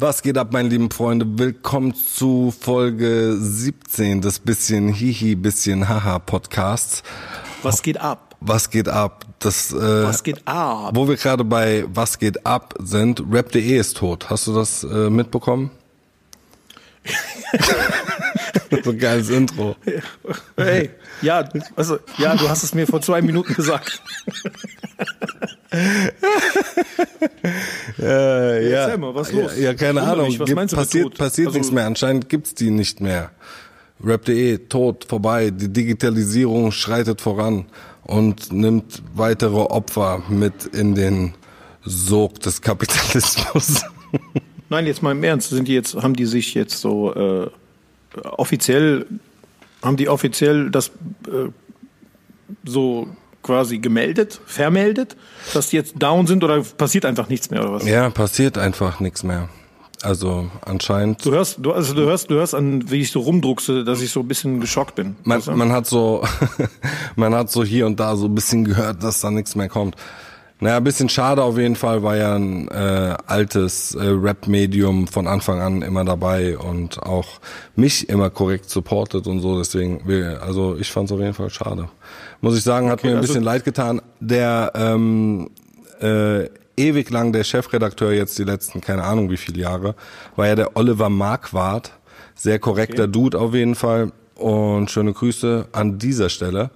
Was geht ab, meine lieben Freunde? Willkommen zu Folge 17 des bisschen Hihi, bisschen Haha Podcasts. Was geht ab? Was geht ab? Das, äh, Was geht ab? Wo wir gerade bei Was geht ab sind, rap.de ist tot. Hast du das äh, mitbekommen? so ein geiles Intro. Hey, ja, also, ja, du hast es mir vor zwei Minuten gesagt. Äh, ja, Erzähl mal, was los? Ja, ja keine Ahnung. was Gibt- meinst du mit passiert passiert Also- nichts mehr. Anscheinend gibt's die nicht mehr. Rap.de, tot, vorbei. Die Digitalisierung schreitet voran und nimmt weitere Opfer mit in den Sog des Kapitalismus. Nein, jetzt mal im Ernst, sind die jetzt, haben die sich jetzt so äh, offiziell, haben die offiziell das äh, so quasi gemeldet, vermeldet, dass die jetzt down sind oder passiert einfach nichts mehr oder was? ja, passiert einfach nichts mehr. Also anscheinend. Du hörst, du, also du hörst, du hörst an, wie ich so rumdruckse, dass ich so ein bisschen geschockt bin. Man, man hat so, man hat so hier und da so ein bisschen gehört, dass da nichts mehr kommt. Naja, ein bisschen schade auf jeden Fall, war ja ein äh, altes äh, Rap-Medium von Anfang an immer dabei und auch mich immer korrekt supportet und so. Deswegen, also ich fand es auf jeden Fall schade. Muss ich sagen, hat Okay, mir ein also- bisschen leid getan. Der ähm, äh, ewig lang der Chefredakteur jetzt die letzten, keine Ahnung wie viele Jahre, war ja der Oliver Marquardt. Sehr korrekter Dude auf jeden Fall. Und schöne Grüße an dieser Stelle.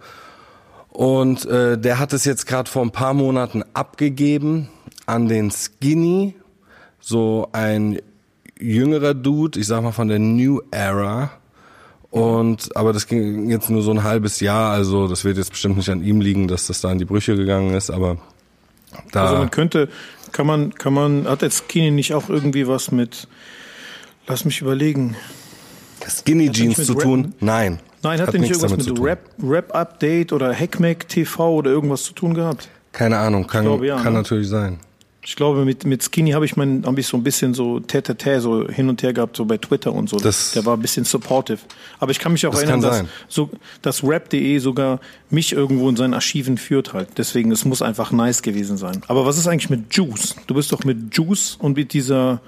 Und äh, der hat es jetzt gerade vor ein paar Monaten abgegeben an den Skinny, so ein jüngerer Dude, ich sag mal von der New Era. Und aber das ging jetzt nur so ein halbes Jahr, also das wird jetzt bestimmt nicht an ihm liegen, dass das da in die Brüche gegangen ist, aber da Also man könnte, kann man, kann man, hat jetzt Kini nicht auch irgendwie was mit, lass mich überlegen. Skinny Jeans zu tun? Nein. Nein, hat, der nicht irgendwas mit. Rap, Rap Update oder Hackmack TV oder irgendwas zu tun gehabt? Keine Ahnung, kann, glaube, ja, kann ne? natürlich sein. Ich glaube, mit, mit Skinny habe ich mein, habe ich so ein bisschen so tä so hin und her gehabt, so bei Twitter und so. Das- Der war ein bisschen supportive. Aber ich kann mich auch Das erinnern, dass, sein. so, dass Rap.de sogar mich irgendwo in seinen Archiven führt halt. Deswegen, es muss einfach nice gewesen sein. Aber was ist eigentlich mit Juice? Du bist doch mit Juice und mit dieser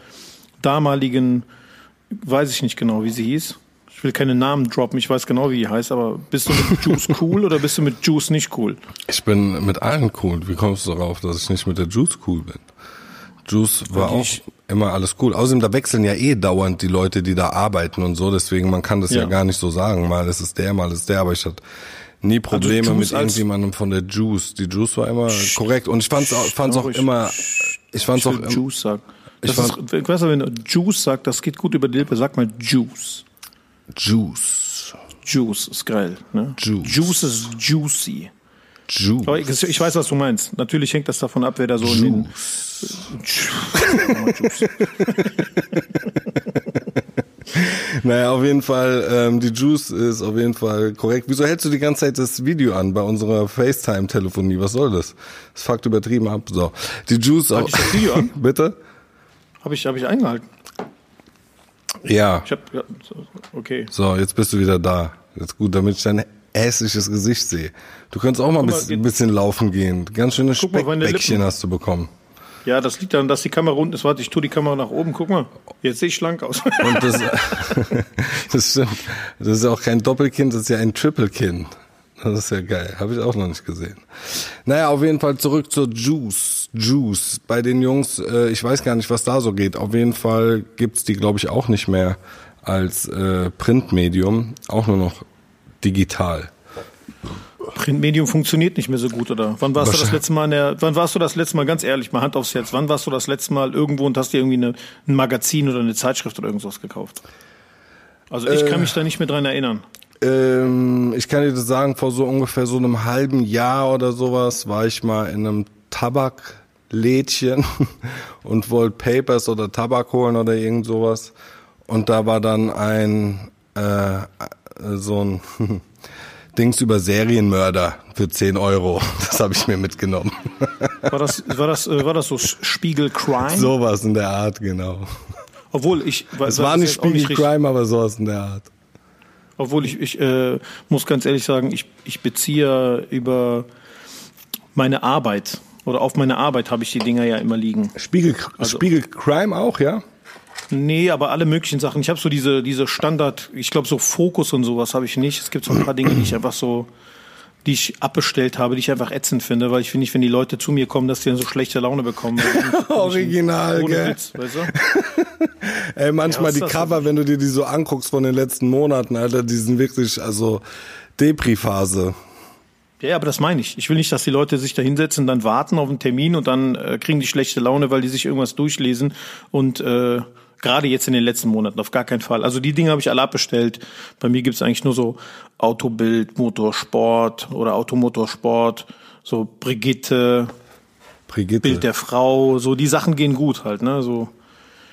damaligen, weiß ich nicht genau, wie sie hieß. Ich will keine Namen droppen, ich weiß genau, wie die heißt, aber bist du mit Juice cool oder bist du mit Juice nicht cool? Ich bin mit allen cool. Wie kommst du darauf, dass ich nicht mit der Juice cool bin? Juice war auch immer alles cool. Außerdem, da wechseln ja eh dauernd die Leute, die da arbeiten und so. Deswegen, man kann das ja, Ja. gar nicht so sagen. Mal ist es der, mal ist der. Aber ich hatte nie Probleme Juice mit irgendjemandem von der Juice. Die Juice war immer korrekt. Und ich fand's auch, fand's auch ich- immer, ich fand's Ich auch Juice sagen. Ich Das fand- ist, ich weiß nicht, wenn du Juice sagt, das geht gut über die Lippe, sag mal Juice. Juice. Juice ist geil. Ne? Juice. Juice ist juicy. Juice. Aber ich, ich weiß, was du meinst. Natürlich hängt das davon ab, wer da so in den. Juice. Naja, auf jeden Fall, ähm, die Juice ist auf jeden Fall korrekt. Wieso hältst du die ganze Zeit das Video an bei unserer FaceTime-Telefonie? Was soll das? Das fuckt übertrieben ab. So. Die Juice auch. das Video an? Bitte? Habe ich, hab ich eingehalten. Ja. Ich hab, ja, okay. So, jetzt bist du wieder da. Jetzt gut, damit ich dein hässliches Gesicht sehe. Du könntest auch mal ein bisschen, laufen gehen. Ganz schöne Guck mal, meine Speckbäckchen hast du bekommen. Ja, das liegt daran, dass die Kamera unten ist. Warte, ich tue die Kamera nach oben. Guck mal. Jetzt sehe ich schlank aus. Und das, das stimmt. Das ist ja auch kein Doppelkind, das ist ja ein Triple-Kind. Das ist ja geil. Habe ich auch noch nicht gesehen. Naja, auf jeden Fall zurück zur Juice. Juice. Bei den Jungs, äh, ich weiß gar nicht, was da so geht. Auf jeden Fall gibt's die, glaube ich, auch nicht mehr als äh, Printmedium. Auch nur noch digital. Printmedium funktioniert nicht mehr so gut, oder? Wann warst du das letzte Mal in der, wann warst du das letzte Mal, ganz ehrlich, mal Hand aufs Herz, wann warst du das letzte Mal irgendwo und hast dir irgendwie eine, ein Magazin oder eine Zeitschrift oder irgendwas gekauft? Also ich Äh. kann mich da nicht mehr dran erinnern. Ähm, ich kann dir das sagen, vor so ungefähr so einem halben Jahr oder sowas war ich mal in einem Tabaklädchen und wollte Papers oder Tabak holen oder irgend sowas. Und da war dann ein äh, so ein Dings über Serienmörder für 10 Euro. Das habe ich mir mitgenommen. War das, war das, äh, war das so Spiegel Crime? sowas in der Art, genau. Obwohl ich, Es war nicht Spiegel richtig, Crime, aber sowas in der Art. Obwohl ich, ich äh, muss ganz ehrlich sagen, ich, ich beziehe über meine Arbeit oder auf meine Arbeit habe ich die Dinger ja immer liegen. Spiegel, Also- Spiegel Crime auch, ja? Nee, aber alle möglichen Sachen. Ich habe so diese, diese Standard, ich glaube so Fokus und sowas habe ich nicht. Es gibt so ein paar Dinge, die ich einfach so, die ich abbestellt habe, die ich einfach ätzend finde, weil ich finde nicht, wenn die Leute zu mir kommen, dass die dann so schlechte Laune bekommen. Original, Ohne gell? Witz, weißt du? Ey, manchmal Ja, die Cover, wenn du dir die so anguckst von den letzten Monaten, Alter, die sind wirklich, also Depri-Phase. Ja, aber das meine ich. Ich will nicht, dass die Leute sich da hinsetzen, dann warten auf einen Termin und dann äh, kriegen die schlechte Laune, weil die sich irgendwas durchlesen und äh, gerade jetzt in den letzten Monaten auf gar keinen Fall. Also die Dinge habe ich alle abbestellt. Bei mir gibt's eigentlich nur so Autobild, Motorsport oder Automotorsport, so Brigitte, Brigitte. Bild der Frau, so die Sachen gehen gut halt, ne? So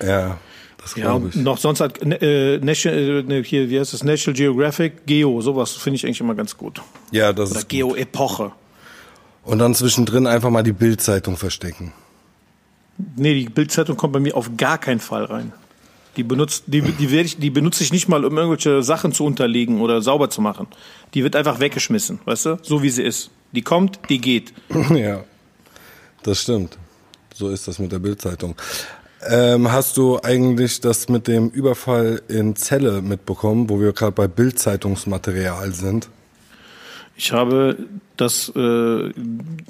ja, das ja, ich. noch sonst halt äh, National, äh, ne, hier, wie heißt das? National Geographic, Geo, sowas finde ich eigentlich immer ganz gut. Ja, das Oder ist Geo-Epoche. Und dann zwischendrin einfach mal die Bildzeitung verstecken. Nee, die Bildzeitung kommt bei mir auf gar keinen Fall rein. Die benutzt, die, die, ich, die benutze ich nicht mal, um irgendwelche Sachen zu unterlegen oder sauber zu machen. Die wird einfach weggeschmissen, weißt du? So wie sie ist. Die kommt, die geht. ja, das stimmt. So ist das mit der Bildzeitung. Ähm, hast du eigentlich das mit dem Überfall in Celle mitbekommen, wo wir gerade bei Bildzeitungsmaterial sind? Ich habe das äh,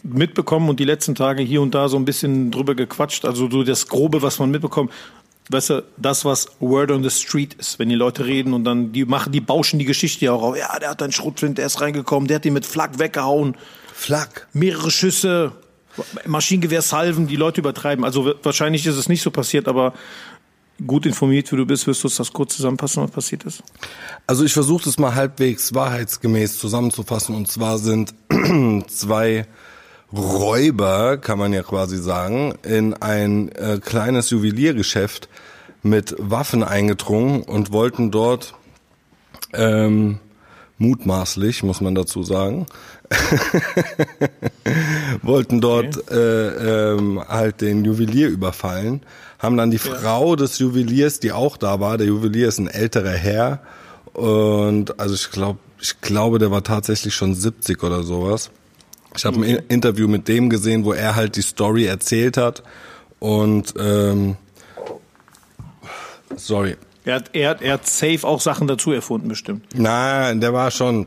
mitbekommen und die letzten Tage hier und da so ein bisschen drüber gequatscht. Also so das Grobe, was man mitbekommt. Weißt du, das, was Word on the Street ist, wenn die Leute reden und dann die machen, die bauschen die Geschichte ja auch auf. Ja, der hat einen Schrotflint, der ist reingekommen, der hat ihn mit Flak weggehauen. Flak. mehrere Schüsse, Maschinengewehrsalven, die Leute übertreiben. Also wahrscheinlich ist es nicht so passiert, aber gut informiert, wie du bist, wirst du uns das kurz zusammenfassen, was passiert ist. Also ich versuche das mal halbwegs wahrheitsgemäß zusammenzufassen. Und zwar sind zwei Räuber, kann man ja quasi sagen, in ein äh, kleines Juweliergeschäft mit Waffen eingedrungen und wollten dort ähm, mutmaßlich, muss man dazu sagen, wollten dort äh, ähm, halt den Juwelier überfallen, haben dann die Frau des Juweliers, die auch da war, der Juwelier ist ein älterer Herr und also ich glaube, ich glaube, der war tatsächlich schon 70 oder sowas. Ich habe ein In- Interview mit dem gesehen, wo er halt die Story erzählt hat und ähm, sorry, Er hat, er, hat, er hat safe auch Sachen dazu erfunden, bestimmt. Nein, der war schon,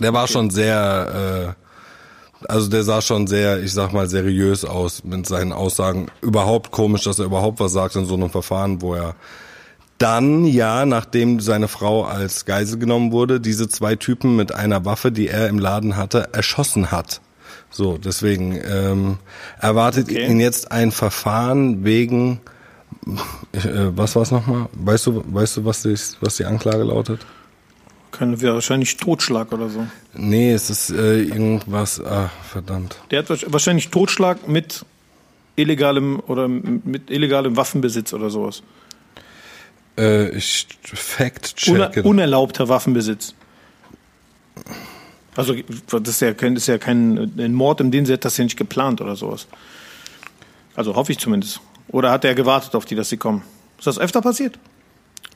der war schon sehr, äh, also der sah schon sehr, ich sag mal, seriös aus mit seinen Aussagen. Überhaupt komisch, dass er überhaupt was sagt in so einem Verfahren, wo er dann, ja, nachdem seine Frau als Geisel genommen wurde, diese zwei Typen mit einer Waffe, die er im Laden hatte, erschossen hat. So, deswegen ähm, erwartet Okay. ihn jetzt ein Verfahren wegen, äh, was war's nochmal? Weißt du, weißt du, was die, was die Anklage lautet? Wir wahrscheinlich Totschlag oder so. Nee, es ist äh, irgendwas, ah, verdammt. Der hat wahrsch- wahrscheinlich Totschlag mit illegalem oder mit illegalem Waffenbesitz oder sowas. Äh, ich fact Uner, checken. unerlaubter Waffenbesitz. Also das ist ja kein, das ist ja kein ein Mord im Sinne, das ist ja nicht geplant oder sowas. Also hoffe ich zumindest. Oder hat er gewartet auf die, dass sie kommen? Ist das öfter passiert?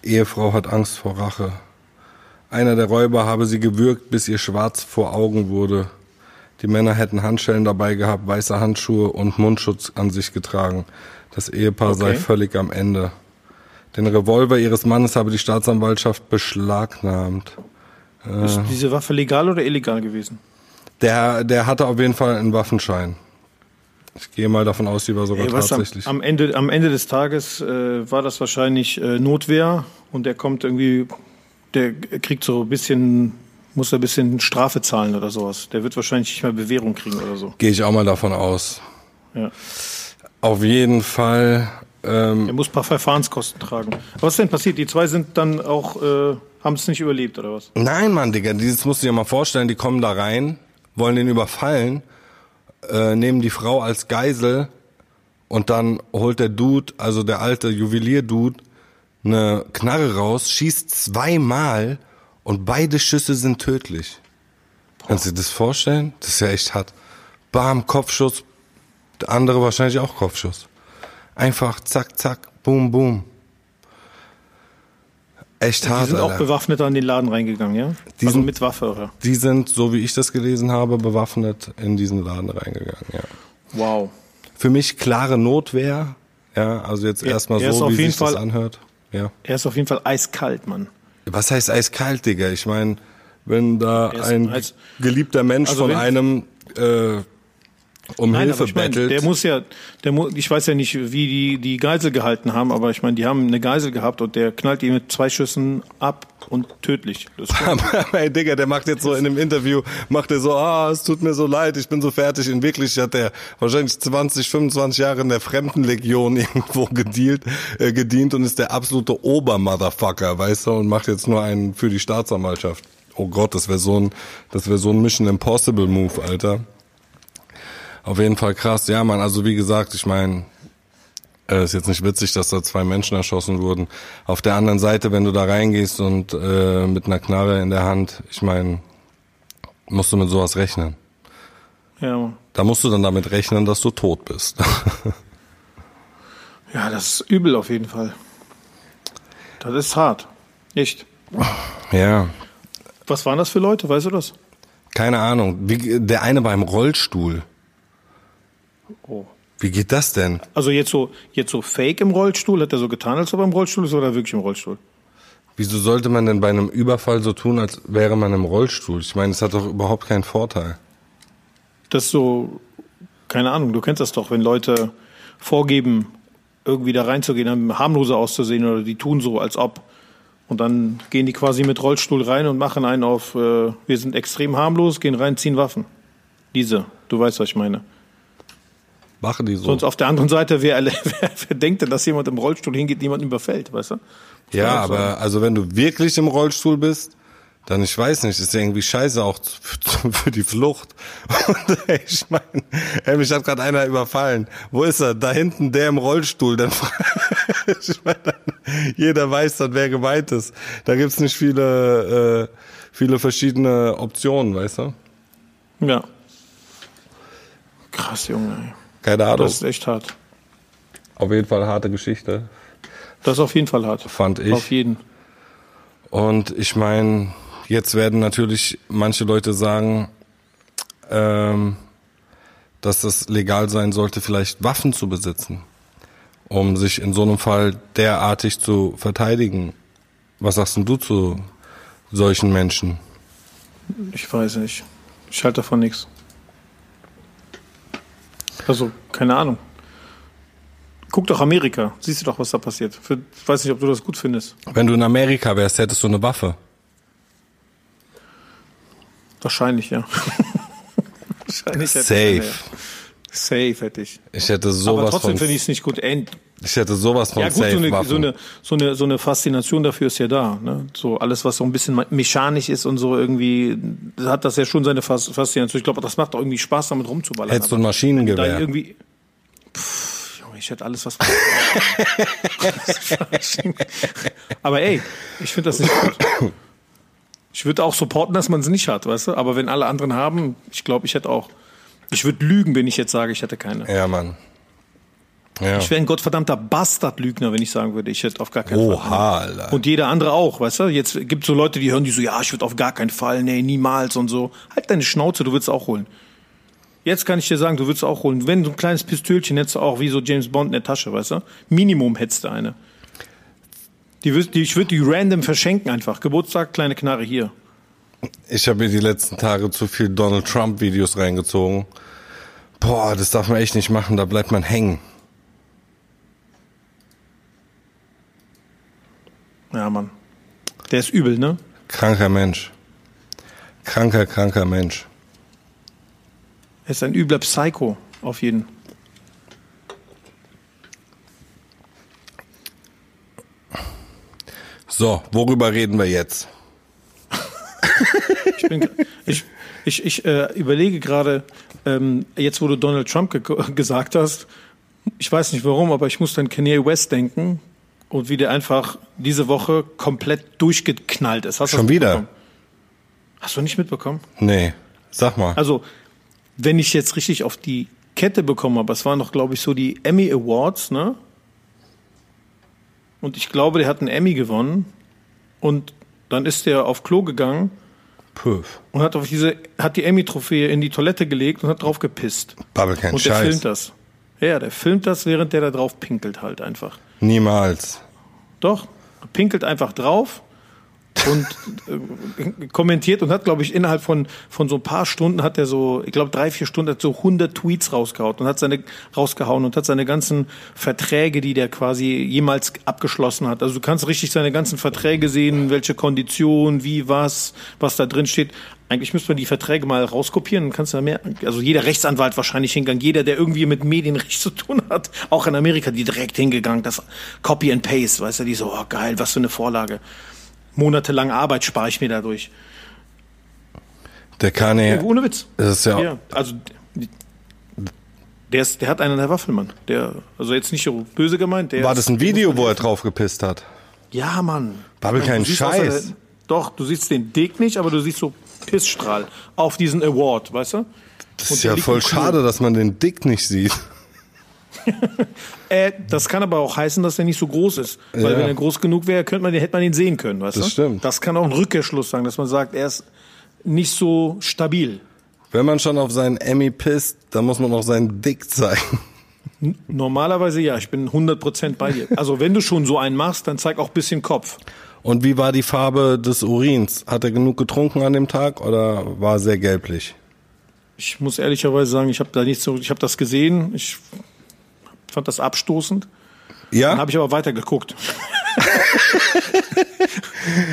Ehefrau hat Angst vor Rache. Einer der Räuber habe sie gewürgt, bis ihr schwarz vor Augen wurde. Die Männer hätten Handschellen dabei gehabt, weiße Handschuhe und Mundschutz an sich getragen. Das Ehepaar sei Okay. völlig am Ende. Den Revolver ihres Mannes habe die Staatsanwaltschaft beschlagnahmt. Ist diese Waffe legal oder illegal gewesen? Der, der hatte auf jeden Fall einen Waffenschein. Ich gehe mal davon aus, die war sogar Ey, was am, tatsächlich. am, Ende, am Ende des Tages äh, war das wahrscheinlich äh, Notwehr und der kommt irgendwie, der kriegt so ein bisschen, muss ein bisschen Strafe zahlen oder sowas. Der wird wahrscheinlich nicht mehr Bewährung kriegen oder so. Gehe ich auch mal davon aus. Ja. Auf jeden Fall. Ähm, Er muss ein paar Verfahrenskosten tragen. Was ist denn passiert? Die zwei sind dann auch, äh, haben es nicht überlebt oder was? nein, Mann, Digga, dieses musst du dir mal vorstellen, die kommen da rein, wollen den überfallen, äh, nehmen die Frau als Geisel und dann holt der Dude, also der alte Juwelier-Dude, eine Knarre raus, schießt zweimal und beide Schüsse sind tödlich. Kannst du dir das vorstellen? Das ist ja echt hart. Bam, Kopfschuss, der andere wahrscheinlich auch Kopfschuss. Einfach zack, zack, boom, boom. Echt Die hart, sind auch bewaffnet an den Laden reingegangen, ja? Die also sind- mit Waffe, oder? Die sind, so wie ich das gelesen habe, bewaffnet in diesen Laden reingegangen, ja. Wow. Für mich klare Notwehr, Ja, also jetzt Er- erstmal er so, wie sich das Fall- anhört. Ja. Er ist auf jeden Fall eiskalt, Mann. Was heißt eiskalt, Digga? Ich meine, wenn da ein eis- geliebter Mensch Also von einem äh, um Nein, Hilfe ich meine, bettelt. der muss ja, der mu ich weiß ja nicht, wie die die Geisel gehalten haben, aber ich meine, die haben eine Geisel gehabt und der knallt ihn mit zwei Schüssen ab und tödlich. Das ey, Digga, der macht jetzt so in einem Interview, macht er so, ah, es tut mir so leid, ich bin so fertig. In Wirklichkeit hat er wahrscheinlich 20, 25 Jahre in der Fremdenlegion irgendwo gedealt, äh, gedient und ist der absolute Obermotherfucker, weißt du, und macht jetzt nur einen für die Staatsanwaltschaft. Oh Gott, das wäre so ein, das wäre so ein Mission Impossible Move, Alter. Auf jeden Fall krass. Ja, man, also wie gesagt, ich meine, äh, ist jetzt nicht witzig, dass da zwei Menschen erschossen wurden. Auf der anderen Seite, wenn du da reingehst und äh, mit einer Knarre in der Hand, ich meine, musst du mit sowas rechnen. ja, Da musst du dann damit rechnen, dass du tot bist. ja, das ist übel auf jeden Fall. Das ist hart. Echt. ja, Was waren das für Leute? Weißt du das? keine Ahnung. Wie, der eine war im Rollstuhl. Oh. Wie geht das denn? Also jetzt so, jetzt so fake im Rollstuhl, hat er so getan, als ob er im Rollstuhl ist oder wirklich im Rollstuhl? Wieso sollte man denn bei einem Überfall so tun, als wäre man im Rollstuhl? Ich meine, es hat doch überhaupt keinen Vorteil. Das ist so, keine Ahnung, du kennst das doch, wenn Leute vorgeben, irgendwie da reinzugehen, harmloser auszusehen oder die tun so, als ob. Und dann gehen die quasi mit Rollstuhl rein und machen einen auf, äh, wir sind extrem harmlos, gehen rein, ziehen Waffen. Diese, du weißt, was ich meine. Machen die so. Sonst auf der anderen Seite, wer, wer, wer denkt denn, dass jemand im Rollstuhl hingeht, jemanden überfällt, weißt du? Ja, aber also wenn du wirklich im Rollstuhl bist, dann ich weiß nicht, ist ja irgendwie scheiße auch für die Flucht. Und ey, ich meine, ey, mich hat gerade einer überfallen. Wo ist er? Da hinten der im Rollstuhl. Dann ich meine, dann, jeder weiß dann, wer gemeint ist. Da gibt's nicht viele, äh, viele verschiedene Optionen, weißt du? Ja. Krass, Junge. ey. Keine Ahnung. Das ist echt hart. Auf jeden Fall harte Geschichte, Das ist auf jeden Fall hart. fand ich. Auf jeden. Und ich meine, jetzt werden natürlich manche Leute sagen, ähm, dass es legal sein sollte, vielleicht Waffen zu besitzen, um sich in so einem Fall derartig zu verteidigen. Was sagst denn du zu solchen Menschen? Ich weiß nicht. Ich halte davon nichts. Also, keine Ahnung. Guck doch Amerika. Siehst du doch, was da passiert. Für, ich weiß nicht, ob du das gut findest. Wenn du in Amerika wärst, hättest du eine Waffe. Wahrscheinlich, ja. Wahrscheinlich hätte ich Safe. eine, ja. Safe hätte ich. Ich hätte Aber sowas trotzdem von, finde ich es nicht gut. Ey, ich hätte sowas von Ja gut, so safe so, eine, so, eine, so, eine, so eine Faszination dafür ist ja da. Ne? So alles, was so ein bisschen mechanisch ist und so irgendwie, hat das ja schon seine Fas- Faszination. Ich glaube, das macht auch irgendwie Spaß, damit rumzuballern. Hättest du ein Maschinengewehr. irgendwie, Pff, ich hätte alles, was. Aber ey, ich finde das nicht gut. Ich würde auch supporten, dass man es nicht hat, weißt du? Aber wenn alle anderen haben, ich glaube, ich hätte auch. Ich würde lügen, wenn ich jetzt sage, ich hätte keine. Ja, Mann. Ja. Ich wäre ein gottverdammter Bastardlügner, wenn ich sagen würde, ich hätte auf gar keinen Fall. Oha, Alter. Und jeder andere auch, weißt du? Jetzt gibt so Leute, die hören die so, ja, ich würde auf gar keinen Fall, nee, niemals und so. Halt deine Schnauze, du würdest auch holen. Jetzt kann ich dir sagen, du würdest auch holen. Wenn so ein kleines Pistölchen hättest du auch wie so James Bond in der Tasche, weißt du? Minimum hättest du eine. Die, die, ich würde die random verschenken einfach. Geburtstag, kleine Knarre hier. Ich habe mir die letzten Tage zu viel Donald Trump Videos reingezogen. Boah, das darf man echt nicht machen, da bleibt man hängen. Ja, Mann. Der ist übel, ne? Kranker Mensch. Kranker, kranker Mensch. Er ist ein übler Psycho, auf jeden. So, worüber reden wir jetzt? Ich, bin, ich, ich, ich äh, überlege gerade, ähm, jetzt wo du Donald Trump ge gesagt hast, ich weiß nicht warum, aber ich muss an Kanye West denken und wie der einfach diese Woche komplett durchgeknallt ist. Hast du Schon wieder? Hast du nicht mitbekommen? Nee, sag mal. Also, wenn ich jetzt richtig auf die Kette bekommen habe, es waren noch, glaube ich, so die Emmy Awards, ne? Und ich glaube, der hat einen Emmy gewonnen. Und dann ist der auf Klo gegangen Puff. und hat auf diese, hat die Emmy-Trophäe in die Toilette gelegt und hat drauf gepisst. Babbel kein Und der Scheiß. filmt das. Ja, der filmt das, während der da drauf pinkelt halt einfach. Niemals. Doch, pinkelt einfach drauf und äh, kommentiert und hat, glaube ich, innerhalb von, von so ein paar Stunden hat er so, ich glaube drei, vier Stunden hat so 100 Tweets rausgehauen und hat seine, rausgehauen und hat seine ganzen Verträge, die der quasi jemals abgeschlossen hat. Also du kannst richtig seine ganzen Verträge sehen, welche Konditionen, wie, was, was da drin steht. Eigentlich müsste man die Verträge mal rauskopieren und kannst da mehr, also jeder Rechtsanwalt wahrscheinlich hingegangen, jeder, der irgendwie mit Medienrecht zu tun hat, auch in Amerika, die direkt hingegangen, das Copy and Paste, weißt du, die so, oh geil, was für eine Vorlage monatelange Arbeit spare ich mir dadurch. Der kann ja. Oh, ohne Witz. Das ist ja. ja also der, ist, der hat einen der Waffelmann. Der, also jetzt nicht so böse gemeint. War das ein Video, wo er drauf gepisst hat? Ja, Mann. Babbel keinen Scheiß. Der, doch, du siehst den Dick nicht, aber du siehst so Pissstrahl auf diesen Award, weißt du? Das ist ja voll schade, dass man den Dick nicht sieht. äh, das kann aber auch heißen, dass er nicht so groß ist. Weil ja. wenn er groß genug wäre, könnte man, hätte man ihn sehen können, weißt das du? stimmt. Das kann auch ein Rückkehrschluss sein, dass man sagt, er ist nicht so stabil. Wenn man schon auf seinen Emmy pisst, dann muss man auch seinen Dick zeigen. Normalerweise ja, ich bin 100% bei dir. Also wenn du schon so einen machst, dann zeig auch bisschen Kopf. Und wie war die Farbe des Urins? Hat er genug getrunken an dem Tag oder war er sehr gelblich? Ich muss ehrlicherweise sagen, ich habe da nicht so, ich habe das gesehen. Ich fand das abstoßend. Ja. Dann habe ich aber weiter geguckt.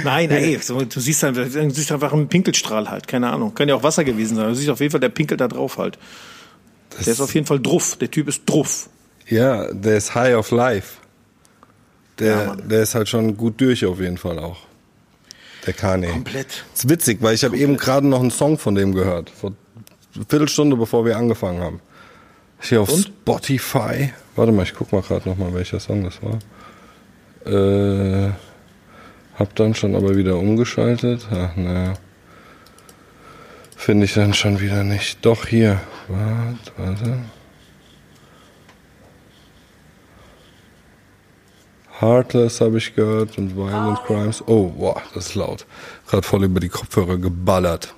Nein, ey, du siehst einfach, du siehst einfach einen Pinkelstrahl halt, keine Ahnung. Kann ja auch Wasser gewesen sein. Du siehst auf jeden Fall, der pinkelt da drauf halt. Das der ist auf jeden Fall druff. Der Typ ist druff. Ja, der ist high of life. Der, ja, der ist halt schon gut durch auf jeden Fall auch. Der Kanye. Komplett. Das ist witzig, weil ich habe eben gerade noch einen Song von dem gehört. Vor eine Viertelstunde, bevor wir angefangen haben. Hier auf Und? Spotify. Warte mal, ich guck mal gerade nochmal, welcher Song das war. Äh, hab dann schon aber wieder umgeschaltet. Ach, naja. Finde ich dann schon wieder nicht. Doch, hier. Warte, warte. Heartless habe ich gehört und Violent Crimes. Oh, boah, das ist laut. Gerade voll über die Kopfhörer geballert.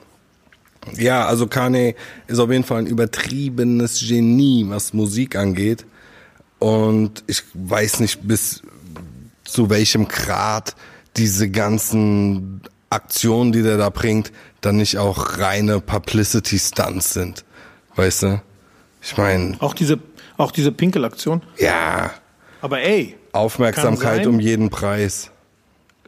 Ja, also Kanye ist auf jeden Fall ein übertriebenes Genie, was Musik angeht. Und ich weiß nicht, bis zu welchem Grad diese ganzen Aktionen, die der da bringt, dann nicht auch reine Publicity-Stunts sind. Weißt du? Ich meine. Auch diese, auch diese Pinkelaktion? Ja. Aber ey. Aufmerksamkeit um jeden Preis.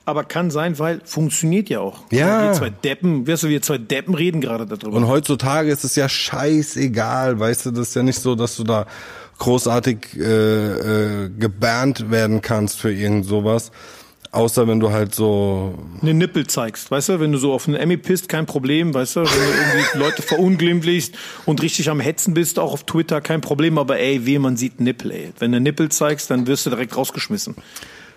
Aber kann sein, weil funktioniert ja auch. Ja. Wir zwei Deppen, wirst du, wir zwei Deppen reden gerade darüber. Und heutzutage ist es ja scheißegal, weißt du, das ist ja nicht so, dass du da großartig äh, äh, gebannt werden kannst für irgend sowas. Außer wenn du halt so. Eine Nippel zeigst, weißt du? Wenn du so auf einen Emmy pisst, kein Problem, weißt du? Wenn du irgendwie Leute verunglimpflichst und richtig am Hetzen bist, auch auf Twitter, kein Problem. Aber ey, weh, man sieht Nippel, ey. Wenn du Nippel zeigst, dann wirst du direkt rausgeschmissen.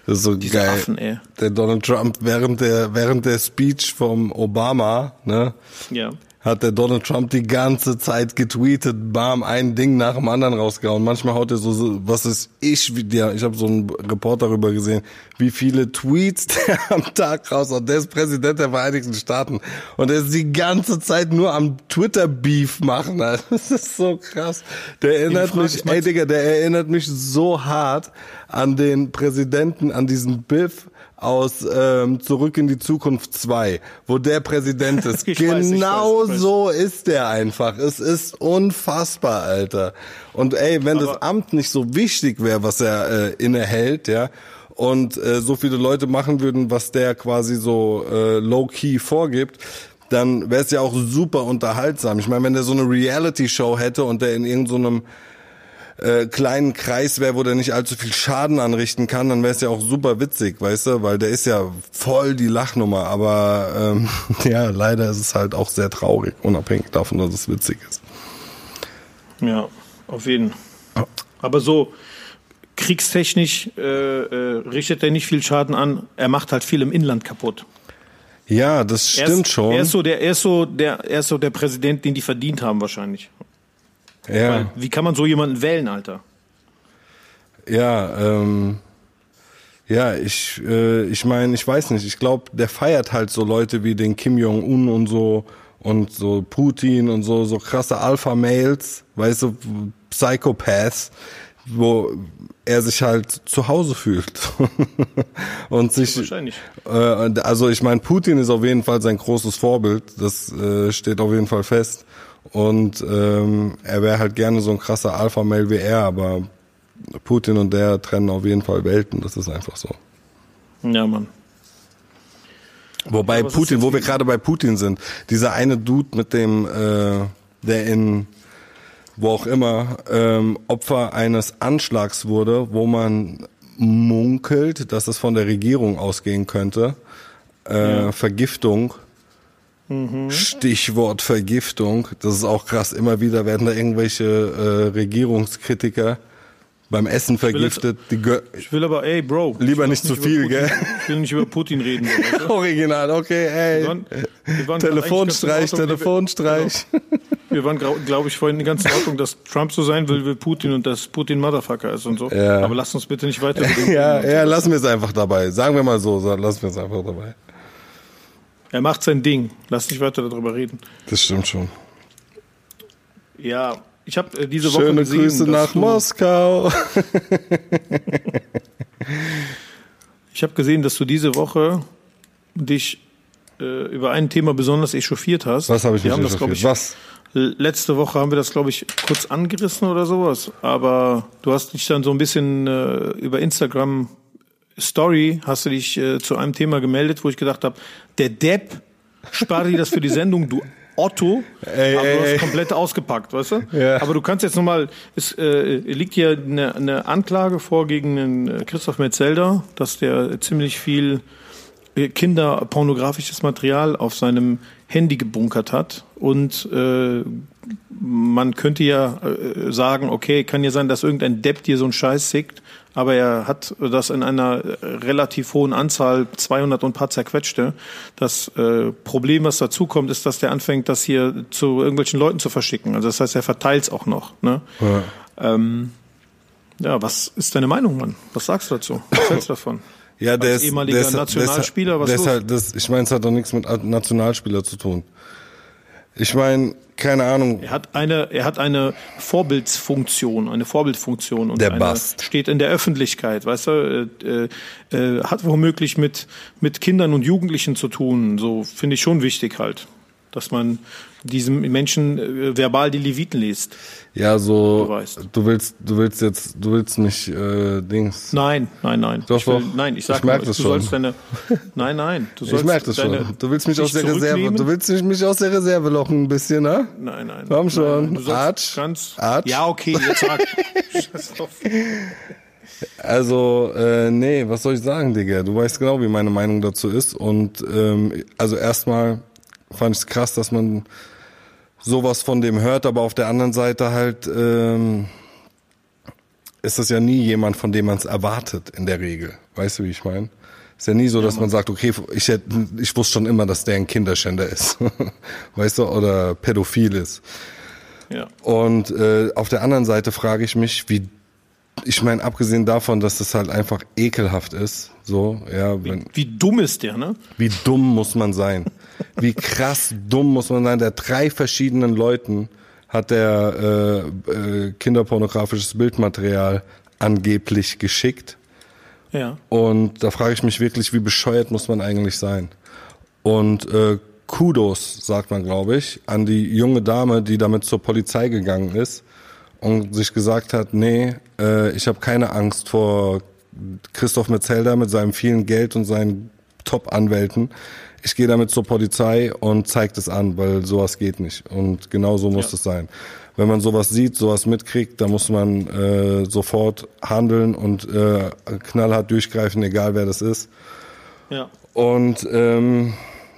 Das ist so Diese geil. Affen, ey. Der Donald Trump während der, während der Speech vom Obama, ne? Ja hat der Donald Trump die ganze Zeit getweetet, bam, ein Ding nach dem anderen rausgehauen. Manchmal haut er so, was ist ich, wie der, ich habe so einen Report darüber gesehen, wie viele Tweets der am Tag raushaut. Der ist Präsident der Vereinigten Staaten und er ist die ganze Zeit nur am Twitter-Beef machen. Das ist so krass. Der erinnert mich, ey Digga, der erinnert mich so hart an den Präsidenten, an diesen Biff, aus ähm, Zurück in die Zukunft 2, wo der Präsident ist. genau weiß, so ist der einfach. Es ist unfassbar, Alter. Und ey, wenn Aber das Amt nicht so wichtig wäre, was er äh, innehält, ja, und äh, so viele Leute machen würden, was der quasi so äh, low-key vorgibt, dann wäre es ja auch super unterhaltsam. Ich meine, wenn der so eine Reality-Show hätte und der in irgendeinem so äh, kleinen Kreis wäre, wo der nicht allzu viel Schaden anrichten kann, dann wäre es ja auch super witzig, weißt du, weil der ist ja voll die Lachnummer, aber ähm, ja, leider ist es halt auch sehr traurig, unabhängig davon, dass es witzig ist. Ja, auf jeden. Aber so kriegstechnisch äh, äh, richtet er nicht viel Schaden an. Er macht halt viel im Inland kaputt. Ja, das stimmt ist, schon. Er ist so der, er ist so der, er ist so der Präsident, den die verdient haben wahrscheinlich. Ja. Weil, wie kann man so jemanden wählen, Alter? Ja, ähm, ja, ich, äh, ich meine, ich weiß nicht. Ich glaube, der feiert halt so Leute wie den Kim Jong Un und so und so Putin und so so krasse Alpha Males, weißt du, Psychopath, wo er sich halt zu Hause fühlt und sich Wahrscheinlich. äh, also ich meine Putin ist auf jeden Fall sein großes Vorbild das äh, steht auf jeden Fall fest und ähm, er wäre halt gerne so ein krasser Alpha Male wie er aber Putin und der trennen auf jeden Fall Welten das ist einfach so Ja, Mann. Wobei Ja, Putin, wo wir gerade bei Putin sind, dieser eine Dude mit dem, äh, der in wo auch immer ähm, Opfer eines Anschlags wurde, wo man munkelt, dass es von der Regierung ausgehen könnte. Äh, Vergiftung. Mhm. Stichwort Vergiftung. Das ist auch krass. Immer wieder werden da irgendwelche äh, Regierungskritiker beim Essen will jetzt- vergiftet. Die gö- Ich will aber, ey, Bro. ich Lieber will nicht zu viel, Putin, gell? Ich will nicht über Putin reden. Weißt du? Original, okay, ey. Wir waren, wir waren Telefonstreich. Telefonstreich. Wir, waren, glaube ich, vorhin ganz in Ordnung, dass Trump so sein will wie Putin und dass Putin Motherfucker ist und so. Ja. Aber lasst uns bitte nicht weiter. Ja, ja, lassen wir es einfach dabei. Sagen wir mal so, lassen wir es einfach dabei. Er macht sein Ding. Lass nicht weiter darüber reden. Das stimmt schon. Ja, ich habe äh, diese Woche Schöne gesehen, Grüße nach Moskau. Ich habe gesehen, dass du diese Woche dich äh, über ein Thema besonders echauffiert hast. Was habe ich Wir mich haben das, echauffiert? ich, Was? Letzte Woche haben wir das, glaube ich, kurz angerissen oder sowas. Aber du hast dich dann so ein bisschen äh, über Instagram Story hast du dich äh, zu einem Thema gemeldet, wo ich gedacht habe, der Depp spare dir das für die Sendung, du Otto, Ey, aber ey, du ey. hast komplett ausgepackt, weißt du? Ja. Aber du kannst jetzt nochmal, es äh, liegt hier eine, eine Anklage vor gegen den äh, Christoph Metzelder, dass der ziemlich viel äh, kinderpornografisches Material auf seinem Handy gebunkert hat und äh, man könnte ja äh, sagen, okay, kann ja sein, dass irgendein Depp dir so einen Scheiß schickt, aber er hat das in einer äh, relativ hohen Anzahl, 200 und ein paar zerquetschte. Das äh, Problem, was dazu kommt, ist, dass der anfängt, das hier zu irgendwelchen Leuten zu verschicken. Also das heißt, er verteilt es auch noch. Ne? Ja. Ähm, ja, was ist deine Meinung, Mann? Was sagst du dazu? Was hältst du davon? Ja, der Als ist ehemaliger der ist- Nationalspieler, was der ist los? halt, das, ich meine, es hat doch nichts mit Nationalspieler zu tun. Ich meine, keine Ahnung. Er hat eine, er hat eine Vorbildsfunktion, eine Vorbildfunktion und Der eine, Bast. steht in der Öffentlichkeit, weißt du, äh, äh, hat womöglich mit mit Kindern und Jugendlichen zu tun. So finde ich schon wichtig halt, dass man diesem Menschen äh, verbal die Leviten liest. Ja, so Du weißt. du willst, du willst jetzt, du willst mich äh, Dings. Nein, nein, nein. Doch, ich will. Nein, ich sag Ich merk nur, das du schon. sollst deine. Nein, nein. Du Ich sollst merke das deine, schon. Du willst mich aus der Reserve, du willst mich aus der Reserve lochen ein bisschen, ne? Nein, nein. Komm schon. Nein, du sollst Arsch. Ganz, Arsch. Ja, okay, jetzt sag. Also, äh, nee, was soll ich sagen, Digga? Du weißt genau, wie meine Meinung dazu ist. Und ähm, also erstmal fand ich es krass, dass man sowas von dem hört, aber auf der anderen Seite halt ähm, ist das ja nie jemand, von dem man es erwartet in der Regel. Weißt du, wie ich meine? Ist ja nie so, dass man sagt, okay, ich hätte, ich wusste schon immer, dass der ein Kinderschänder ist, weißt du, oder pädophil ist. Ja. Und äh, auf der anderen Seite frage ich mich, wie ich meine, abgesehen davon, dass das halt einfach ekelhaft ist, so, ja, wenn, Wie dumm ist der, ne? wie dumm muss man sein? Wie krass dumm muss man sein? Der drei verschiedenen Leuten hat der äh, äh, kinderpornografisches Bildmaterial angeblich geschickt. Ja. Und da frage ich mich wirklich, wie bescheuert muss man eigentlich sein? Und äh, Kudos, sagt man, glaube ich, an die junge Dame, die damit zur Polizei gegangen ist und sich gesagt hat, nee, äh, ich habe keine Angst vor Christoph Metzelder mit seinem vielen Geld und seinen Top-Anwälten. Ich gehe damit zur Polizei und zeigt es an, weil sowas geht nicht. Und genau so muss Ja. es sein. Wenn man sowas sieht, sowas mitkriegt, dann muss man äh, sofort handeln und äh, knallhart durchgreifen, egal wer das ist. Ja. Und ähm,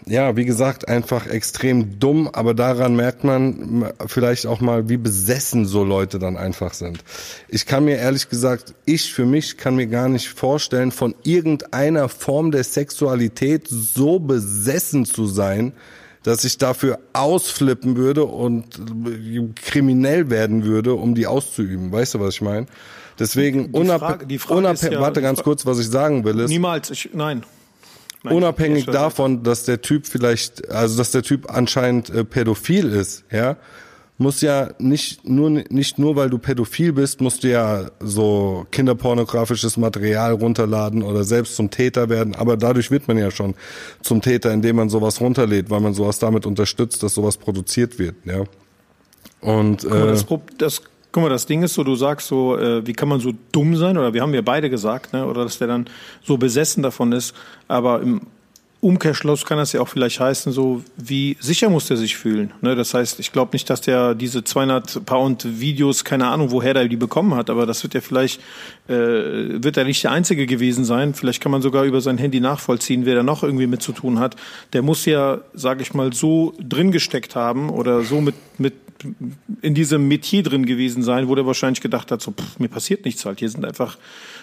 ja, wie gesagt, einfach extrem dumm, aber daran merkt man vielleicht auch mal, wie besessen so Leute dann einfach sind. Ich kann mir ehrlich gesagt, ich für mich kann mir gar nicht vorstellen, von irgendeiner Form der Sexualität so besessen zu sein, dass ich dafür ausflippen würde und kriminell werden würde, um die auszuüben. Weißt du, was ich meine? Deswegen unabhängig, ja- warte ganz kurz, was ich sagen will, ist, Niemals. Ich, nein. Nein. unabhängig davon, dass der Typ vielleicht, also dass der Typ anscheinend äh, pädophil ist, ja, muss ja nicht nur nicht nur weil du pädophil bist, musst du ja so kinderpornografisches Material runterladen oder selbst zum Täter werden, aber dadurch wird man ja schon zum Täter, indem man sowas runterlädt, weil man sowas damit unterstützt, dass sowas produziert wird, ja. Und äh, das, das, guck mal, das Ding ist so, du sagst so, äh, wie kann man so dumm sein? Oder wir haben ja beide gesagt, ne? oder dass der dann so besessen davon ist. Aber im Umkehrschluss kann das ja auch vielleicht heißen, so wie sicher muss der sich fühlen. Ne? Das heißt, ich glaube nicht, dass der diese 200 Pound Videos, keine Ahnung, woher der die bekommen hat, aber das wird ja vielleicht, äh, wird er nicht der Einzige gewesen sein. Vielleicht kann man sogar über sein Handy nachvollziehen, wer da noch irgendwie mit zu tun hat. Der muss ja, sage ich mal, so drin gesteckt haben oder so mit, mit in diesem Metier drin gewesen sein, wo der wahrscheinlich gedacht hat, so, pff, mir passiert nichts halt. Hier sind einfach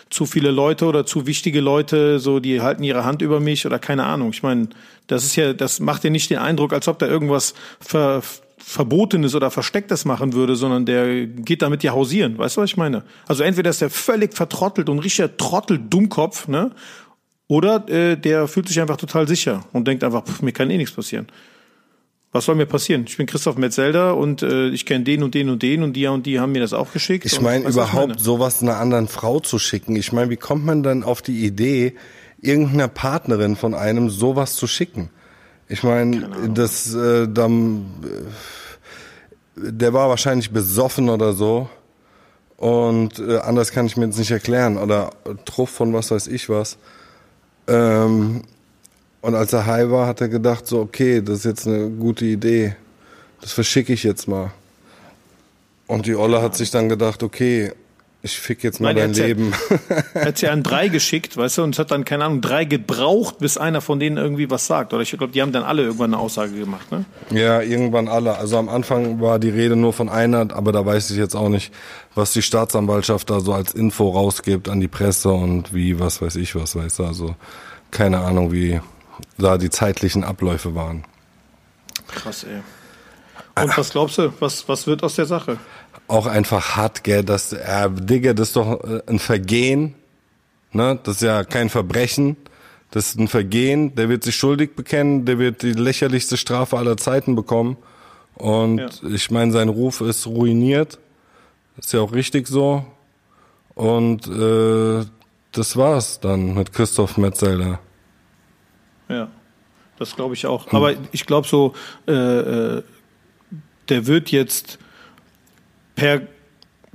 zu viele Leute oder zu wichtige Leute, so, die halten ihre Hand über mich oder keine Ahnung. Ich meine, das ist ja, das macht ja nicht den Eindruck, als ob da irgendwas ver, Verbotenes oder Verstecktes machen würde, sondern der geht damit ja hausieren. Weißt du, was ich meine? Also entweder ist der völlig vertrottelt und richtiger Trottel, Dummkopf, ne? Oder äh, der fühlt sich einfach total sicher und denkt einfach, pff, mir kann eh nichts passieren. Was soll mir passieren? Ich bin Christoph Metzelder und äh, ich kenne den und den und den und die und die haben mir das auch geschickt. Ich meine, was überhaupt meine? sowas einer anderen Frau zu schicken. Ich meine, wie kommt man dann auf die Idee, irgendeiner Partnerin von einem sowas zu schicken? Ich meine, das äh, dann, äh, der war wahrscheinlich besoffen oder so. Und äh, anders kann ich mir jetzt nicht erklären. Oder Truff von was weiß ich was. Ähm, und als er high war, hat er gedacht, so, okay, das ist jetzt eine gute Idee. Das verschicke ich jetzt mal. Und die Olle hat sich dann gedacht, okay, ich fick jetzt mal Nein, dein ja- Leben. Er hat ja an drei geschickt, weißt du, und es hat dann, keine Ahnung, drei gebraucht, bis einer von denen irgendwie was sagt. Oder ich glaube, die haben dann alle irgendwann eine Aussage gemacht, ne? ja, irgendwann alle. Also am Anfang war die Rede nur von einer, aber da weiß ich jetzt auch nicht, was die Staatsanwaltschaft da so als Info rausgibt an die Presse und wie, was weiß ich was, weißt du. Also keine Ahnung, wie da die zeitlichen Abläufe waren. Krass, ey. Und was glaubst du, was, was wird aus der Sache? auch einfach hart, gell, dass, äh, Digga, das ist doch äh, ein Vergehen, ne, das ist ja kein Verbrechen, das ist ein Vergehen, der wird sich schuldig bekennen, der wird die lächerlichste Strafe aller Zeiten bekommen und Ja. ich meine, sein Ruf ist ruiniert, ist ja auch richtig so und äh, das war's dann mit Christoph Metzelder. Ja, das glaube ich auch. Aber ich glaube so, äh, äh, der wird jetzt per,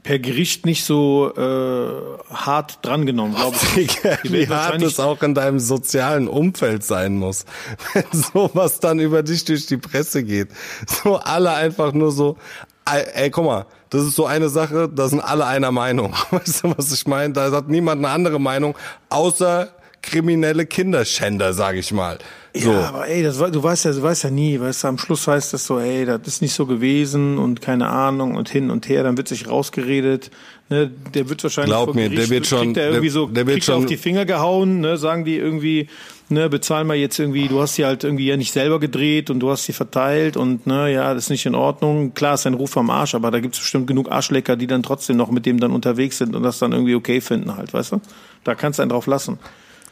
per Gericht nicht so äh, hart drangenommen, glaube ich. wie hart es auch in deinem sozialen Umfeld sein muss, wenn sowas dann über dich durch die Presse geht. So alle einfach nur so, ey, ey, guck mal, das ist so eine Sache, da sind alle einer Meinung. Weißt du, was ich meine? Da hat niemand eine andere Meinung, außer kriminelle Kinderschänder, sag ich mal. So. Ja, aber ey, das, du weißt ja, du weißt ja nie, weißt du, am Schluss heißt das so, ey, das ist nicht so gewesen und keine Ahnung und hin und her, dann wird sich rausgeredet, ne, der wird wahrscheinlich Glaub mir, der wird schon- kriegt er irgendwie der- so, der wird schon- auf die Finger gehauen, ne, sagen die irgendwie, ne, bezahl mal jetzt irgendwie, du hast sie halt irgendwie ja nicht selber gedreht und du hast sie verteilt und ne, ja, das ist nicht in Ordnung. Klar ist ein Ruf am Arsch, aber da gibt's bestimmt genug Arschlecker, die dann trotzdem noch mit dem dann unterwegs sind und das dann irgendwie okay finden halt, weißt du? Da kannst du einen drauf lassen.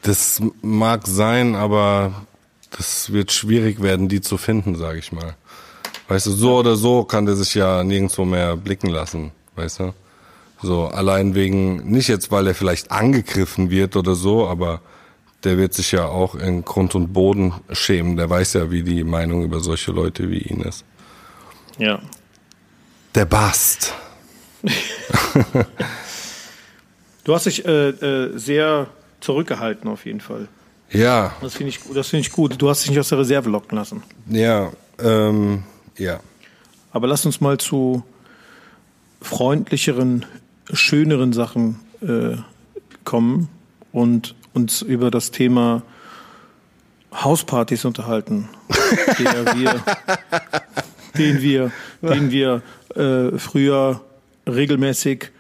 Das mag sein, aber das wird schwierig werden, die zu finden, sag ich mal. Weißt du, so oder so kann der sich ja nirgendwo mehr blicken lassen, weißt du? So, allein wegen, nicht jetzt, weil er vielleicht angegriffen wird oder so, aber der wird sich ja auch in Grund und Boden schämen. Der weiß ja, wie die Meinung über solche Leute wie ihn ist. Ja. Der Bast. Du hast dich äh, äh, sehr zurückgehalten auf jeden Fall. Ja, Das finde ich, das finde ich gut. Du hast dich nicht aus der Reserve locken lassen. ja, ähm, ja. Aber lass uns mal zu freundlicheren, schöneren Sachen äh, kommen und uns über das Thema Hauspartys unterhalten, wir, den wir, den wir äh, früher regelmäßig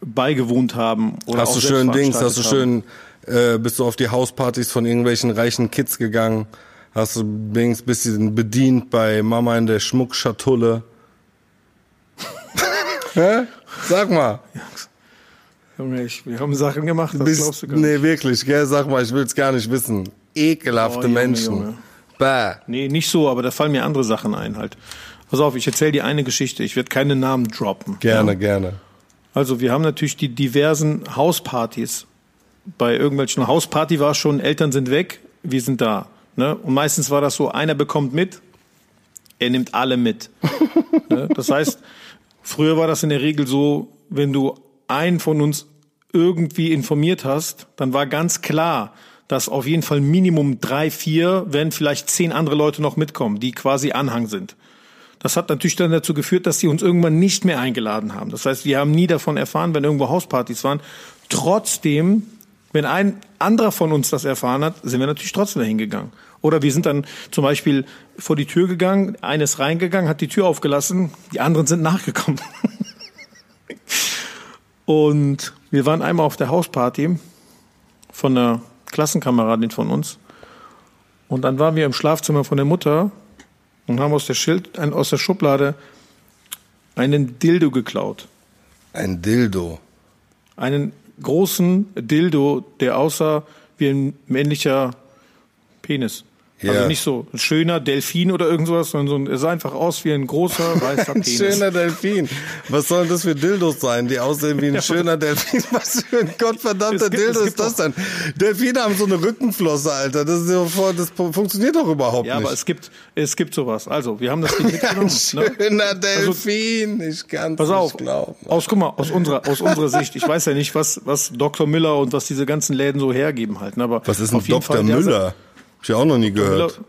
beigewohnt haben. Hast du schön Dings, hast du schön, äh, bist du auf die Hauspartys von irgendwelchen reichen Kids gegangen, hast du Dings, bisschen bedient bei Mama in der Schmuckschatulle. Hä? Sag mal. Junge, ich, wir haben Sachen gemacht, das Bist, glaubst du gar nicht. nee, wirklich, gell? Sag mal, ich will's gar nicht wissen. Ekelhafte Oh, Junge, Menschen. Junge. Bäh. Nee, nicht so, aber da fallen mir andere Sachen ein halt. Pass auf, ich erzähle dir eine Geschichte. Ich werde keine Namen droppen. Gerne, ja. gerne. Also wir haben natürlich die diversen Hauspartys. Bei irgendwelchen Hausparty war es schon, Eltern sind weg, wir sind da. Ne? Und meistens war das so, einer bekommt mit, er nimmt alle mit. ne? Das heißt, früher war das in der Regel so, wenn du einen von uns irgendwie informiert hast, dann war ganz klar, dass auf jeden Fall Minimum drei, vier, wenn vielleicht zehn andere Leute noch mitkommen, die quasi Anhang sind. Das hat natürlich dann dazu geführt, dass sie uns irgendwann nicht mehr eingeladen haben. Das heißt, wir haben nie davon erfahren, wenn irgendwo Hauspartys waren. Trotzdem, wenn ein anderer von uns das erfahren hat, sind wir natürlich trotzdem dahin gegangen. Oder wir sind dann zum Beispiel vor die Tür gegangen, eines reingegangen, hat die Tür aufgelassen, die anderen sind nachgekommen. Und wir waren einmal auf der Hausparty von einer Klassenkameradin von uns. Und dann waren wir im Schlafzimmer von der Mutter und haben aus der, Schild, aus der Schublade einen Dildo geklaut. Ein Dildo? Einen großen Dildo, der aussah wie ein männlicher Penis. Ja. Also nicht so ein schöner Delfin oder irgend sowas, sondern so ein, es sah einfach aus wie ein großer weißer ein Penis. schöner Delfin. Was sollen das für Dildos sein, die aussehen wie ein ja, schöner Delfin? Was für ein gottverdammter gibt, Dildo ist das denn? Delfine haben so eine Rückenflosse, Alter. Das, ist sofort, das funktioniert doch überhaupt ja, nicht. Ja, aber es gibt, es gibt sowas. Also, wir haben das Ding mitgenommen. ein schöner ne? Delfin. Also, ich kann pass auf, glauben. Aus, guck mal, aus unserer, aus unserer Sicht. Ich weiß ja nicht, was, was Dr. Müller und was diese ganzen Läden so hergeben halt. Ne? Aber was ist ein Dr. Müller? Ich auch noch nie gehört.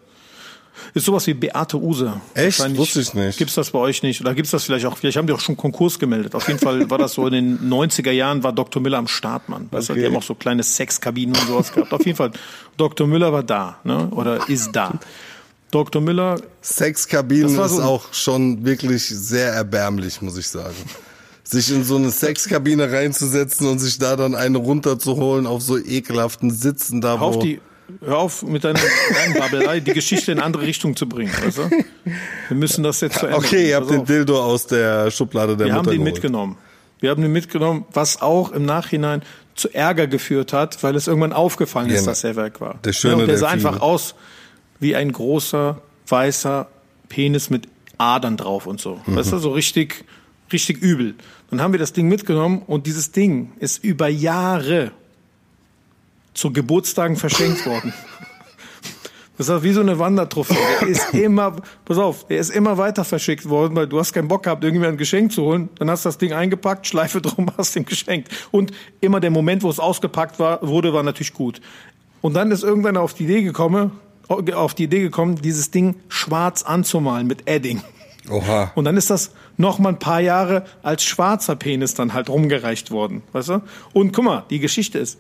Ist sowas wie Beate Use. Echt? Wusste ich nicht. Gibt's das bei euch nicht? Oder gibt's das vielleicht auch? Vielleicht haben die auch schon Konkurs gemeldet. Auf jeden Fall war das so in den 90er Jahren war Dr. Müller am Start, Mann. Weißt okay. du, die haben auch so kleine Sexkabinen und sowas gehabt. Auf jeden Fall, Dr. Müller war da, ne? Oder ist da. Dr. Müller. Sexkabinen so ist auch schon wirklich sehr erbärmlich, muss ich sagen. Sich in so eine Sexkabine reinzusetzen und sich da dann eine runterzuholen auf so ekelhaften Sitzen da, wo... die, Hör auf mit deiner Babelei, die Geschichte in eine andere Richtung zu bringen. Weißt du? Wir müssen das jetzt Ende Okay, ihr habt den Dildo aus der Schublade der Wir Mutter haben den geholt. mitgenommen. Wir haben den mitgenommen, was auch im Nachhinein zu Ärger geführt hat, weil es irgendwann aufgefallen ist, ja, dass er weg war. Der schöne ja, und der sah Delfin. einfach aus wie ein großer, weißer Penis mit Adern drauf und so. Mhm. Weißt du, so richtig, richtig übel. Dann haben wir das Ding mitgenommen und dieses Ding ist über Jahre zu Geburtstagen verschenkt worden. Das ist wie so eine Wandertrophäe. Der ist immer, pass auf, der ist immer weiter verschickt worden, weil du hast keinen Bock gehabt, irgendwie ein Geschenk zu holen. Dann hast du das Ding eingepackt, Schleife drum, hast ihm geschenkt. Und immer der Moment, wo es ausgepackt war, wurde, war natürlich gut. Und dann ist irgendwann auf die Idee gekommen, auf die Idee gekommen, dieses Ding schwarz anzumalen mit Edding. Oha. Und dann ist das noch mal ein paar Jahre als schwarzer Penis dann halt rumgereicht worden, weißt du? Und guck mal, die Geschichte ist,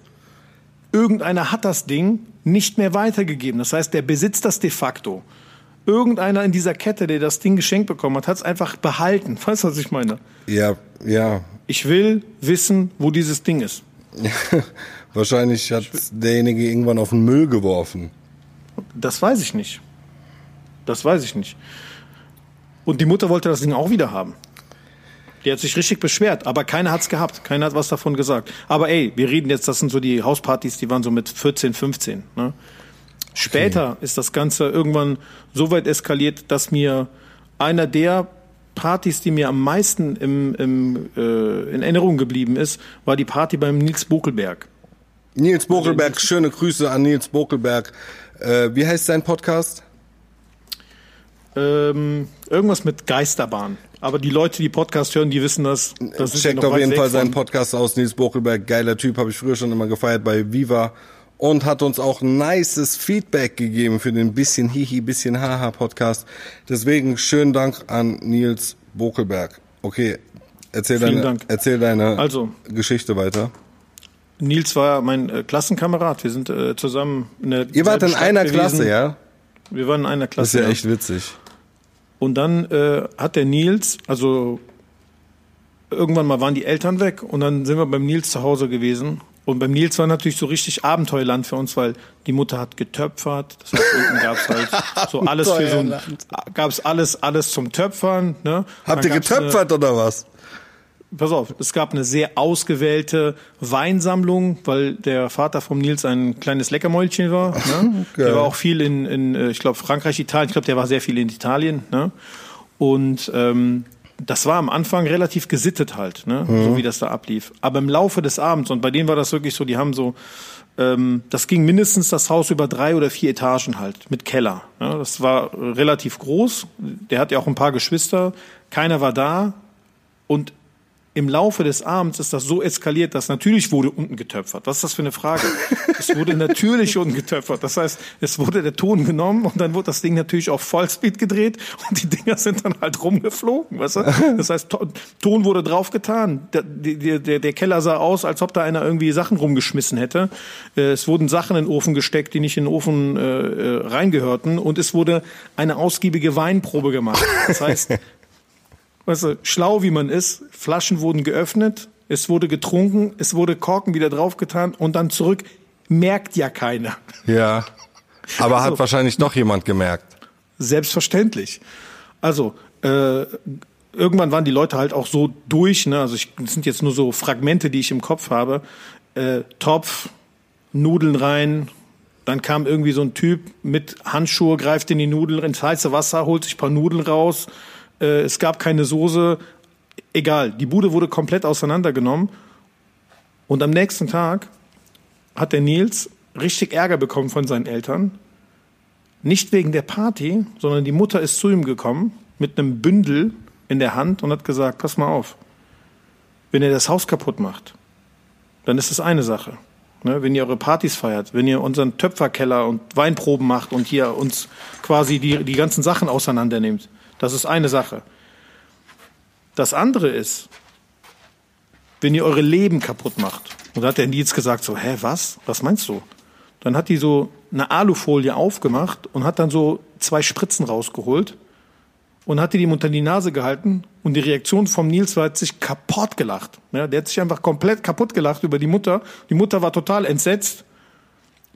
Irgendeiner hat das Ding nicht mehr weitergegeben. Das heißt, der besitzt das de facto. Irgendeiner in dieser Kette, der das Ding geschenkt bekommen hat, hat es einfach behalten. Weißt du, was ich meine? Ja, ja. Ich will wissen, wo dieses Ding ist. Wahrscheinlich hat derjenige irgendwann auf den Müll geworfen. Das weiß ich nicht. Das weiß ich nicht. Und die Mutter wollte das Ding auch wieder haben. Die hat sich richtig beschwert, aber keiner hat's gehabt. Keiner hat was davon gesagt. Aber ey, wir reden jetzt, das sind so die Hauspartys, die waren so mit 14, 15. Ne? Später okay. ist das Ganze irgendwann so weit eskaliert, dass mir einer der Partys, die mir am meisten im, im, äh, in Erinnerung geblieben ist, war die Party beim Nils Bokelberg. Nils Bokelberg, schöne Grüße an Nils Bokelberg. Äh, wie heißt sein Podcast? Ähm, irgendwas mit Geisterbahn. Aber die Leute, die Podcast hören, die wissen das. das Checkt auf jeden Fall seinen Podcast aus. Nils Bockelberg, geiler Typ, habe ich früher schon immer gefeiert bei Viva und hat uns auch nices Feedback gegeben für den bisschen Hihi, bisschen Haha Podcast. Deswegen schönen Dank an Nils Bokelberg. Okay, erzähl Vielen deine, Dank. erzähl deine also, Geschichte weiter. Nils war mein äh, Klassenkamerad. Wir sind äh, zusammen in der Ihr wart in einer gewesen. Klasse, ja? Wir waren in einer Das Klasse. ist ja echt witzig. Und dann äh, hat der Nils, also irgendwann mal waren die Eltern weg und dann sind wir beim Nils zu Hause gewesen. Und beim Nils war natürlich so richtig Abenteuerland für uns, weil die Mutter hat getöpfert. Das heißt, unten gab's halt so alles für so ein, gab's alles, alles zum Töpfern. Ne? Habt ihr getöpfert eine, oder was? Pass auf, es gab eine sehr ausgewählte Weinsammlung, weil der Vater vom Nils ein kleines Leckermäulchen war. Ne? Der war auch viel in, in ich glaube, Frankreich, Italien. Ich glaube, der war sehr viel in Italien. Ne? Und ähm, das war am Anfang relativ gesittet halt, ne? Mhm. so wie das da ablief. Aber im Laufe des Abends, und bei denen war das wirklich so, die haben so, ähm, das ging mindestens das Haus über drei oder vier Etagen halt, mit Keller. Ne? Das war relativ groß. Der hat ja auch ein paar Geschwister. Keiner war da. Und im Laufe des Abends ist das so eskaliert, dass natürlich wurde unten getöpfert. Was ist das für eine Frage? es wurde natürlich unten getöpfert. Das heißt, es wurde der Ton genommen und dann wurde das Ding natürlich auf Vollspeed gedreht und die Dinger sind dann halt rumgeflogen. Weißt du? Das heißt, To- Ton wurde draufgetan. Der, der, der, der Keller sah aus, als ob da einer irgendwie Sachen rumgeschmissen hätte. Äh, Es wurden Sachen in den Ofen gesteckt, die nicht in den Ofen äh, äh, reingehörten und es wurde eine ausgiebige Weinprobe gemacht. Das heißt, weißt du, schlau wie man ist, Flaschen wurden geöffnet, es wurde getrunken, es wurde Korken wieder draufgetan und dann zurück. Merkt ja keiner. Ja. Aber hat Also- wahrscheinlich doch jemand gemerkt. Selbstverständlich. Also, äh, irgendwann waren die Leute halt auch so durch, ne? Also ich, das sind jetzt nur so Fragmente, die ich im Kopf habe. Äh, Topf, Nudeln rein, dann kam irgendwie so ein Typ mit Handschuhe, greift in die Nudeln ins heiße Wasser, holt sich ein paar Nudeln raus. Äh, es gab keine Soße. Egal, die Bude wurde komplett auseinandergenommen. Und am nächsten Tag hat der Nils richtig Ärger bekommen von seinen Eltern. Nicht wegen der Party, sondern die Mutter ist zu ihm gekommen mit einem Bündel in der Hand und hat gesagt, pass mal auf, wenn ihr das Haus kaputt macht, dann ist das eine Sache. Ne, wenn ihr eure Partys feiert, wenn ihr unseren Töpferkeller und Weinproben macht und hier uns quasi die, die ganzen Sachen auseinandernehmt, das ist eine Sache. Das andere ist, wenn ihr eure Leben kaputt macht. Und da hat der Nils gesagt so, hä, was? Was meinst du? Dann hat die so eine Alufolie aufgemacht und hat dann so zwei Spritzen rausgeholt und hat die ihm unter die Nase gehalten und die Reaktion vom Nils war, hat sich kaputt gelacht. Ja, der hat sich einfach komplett kaputt gelacht über die Mutter. Die Mutter war total entsetzt.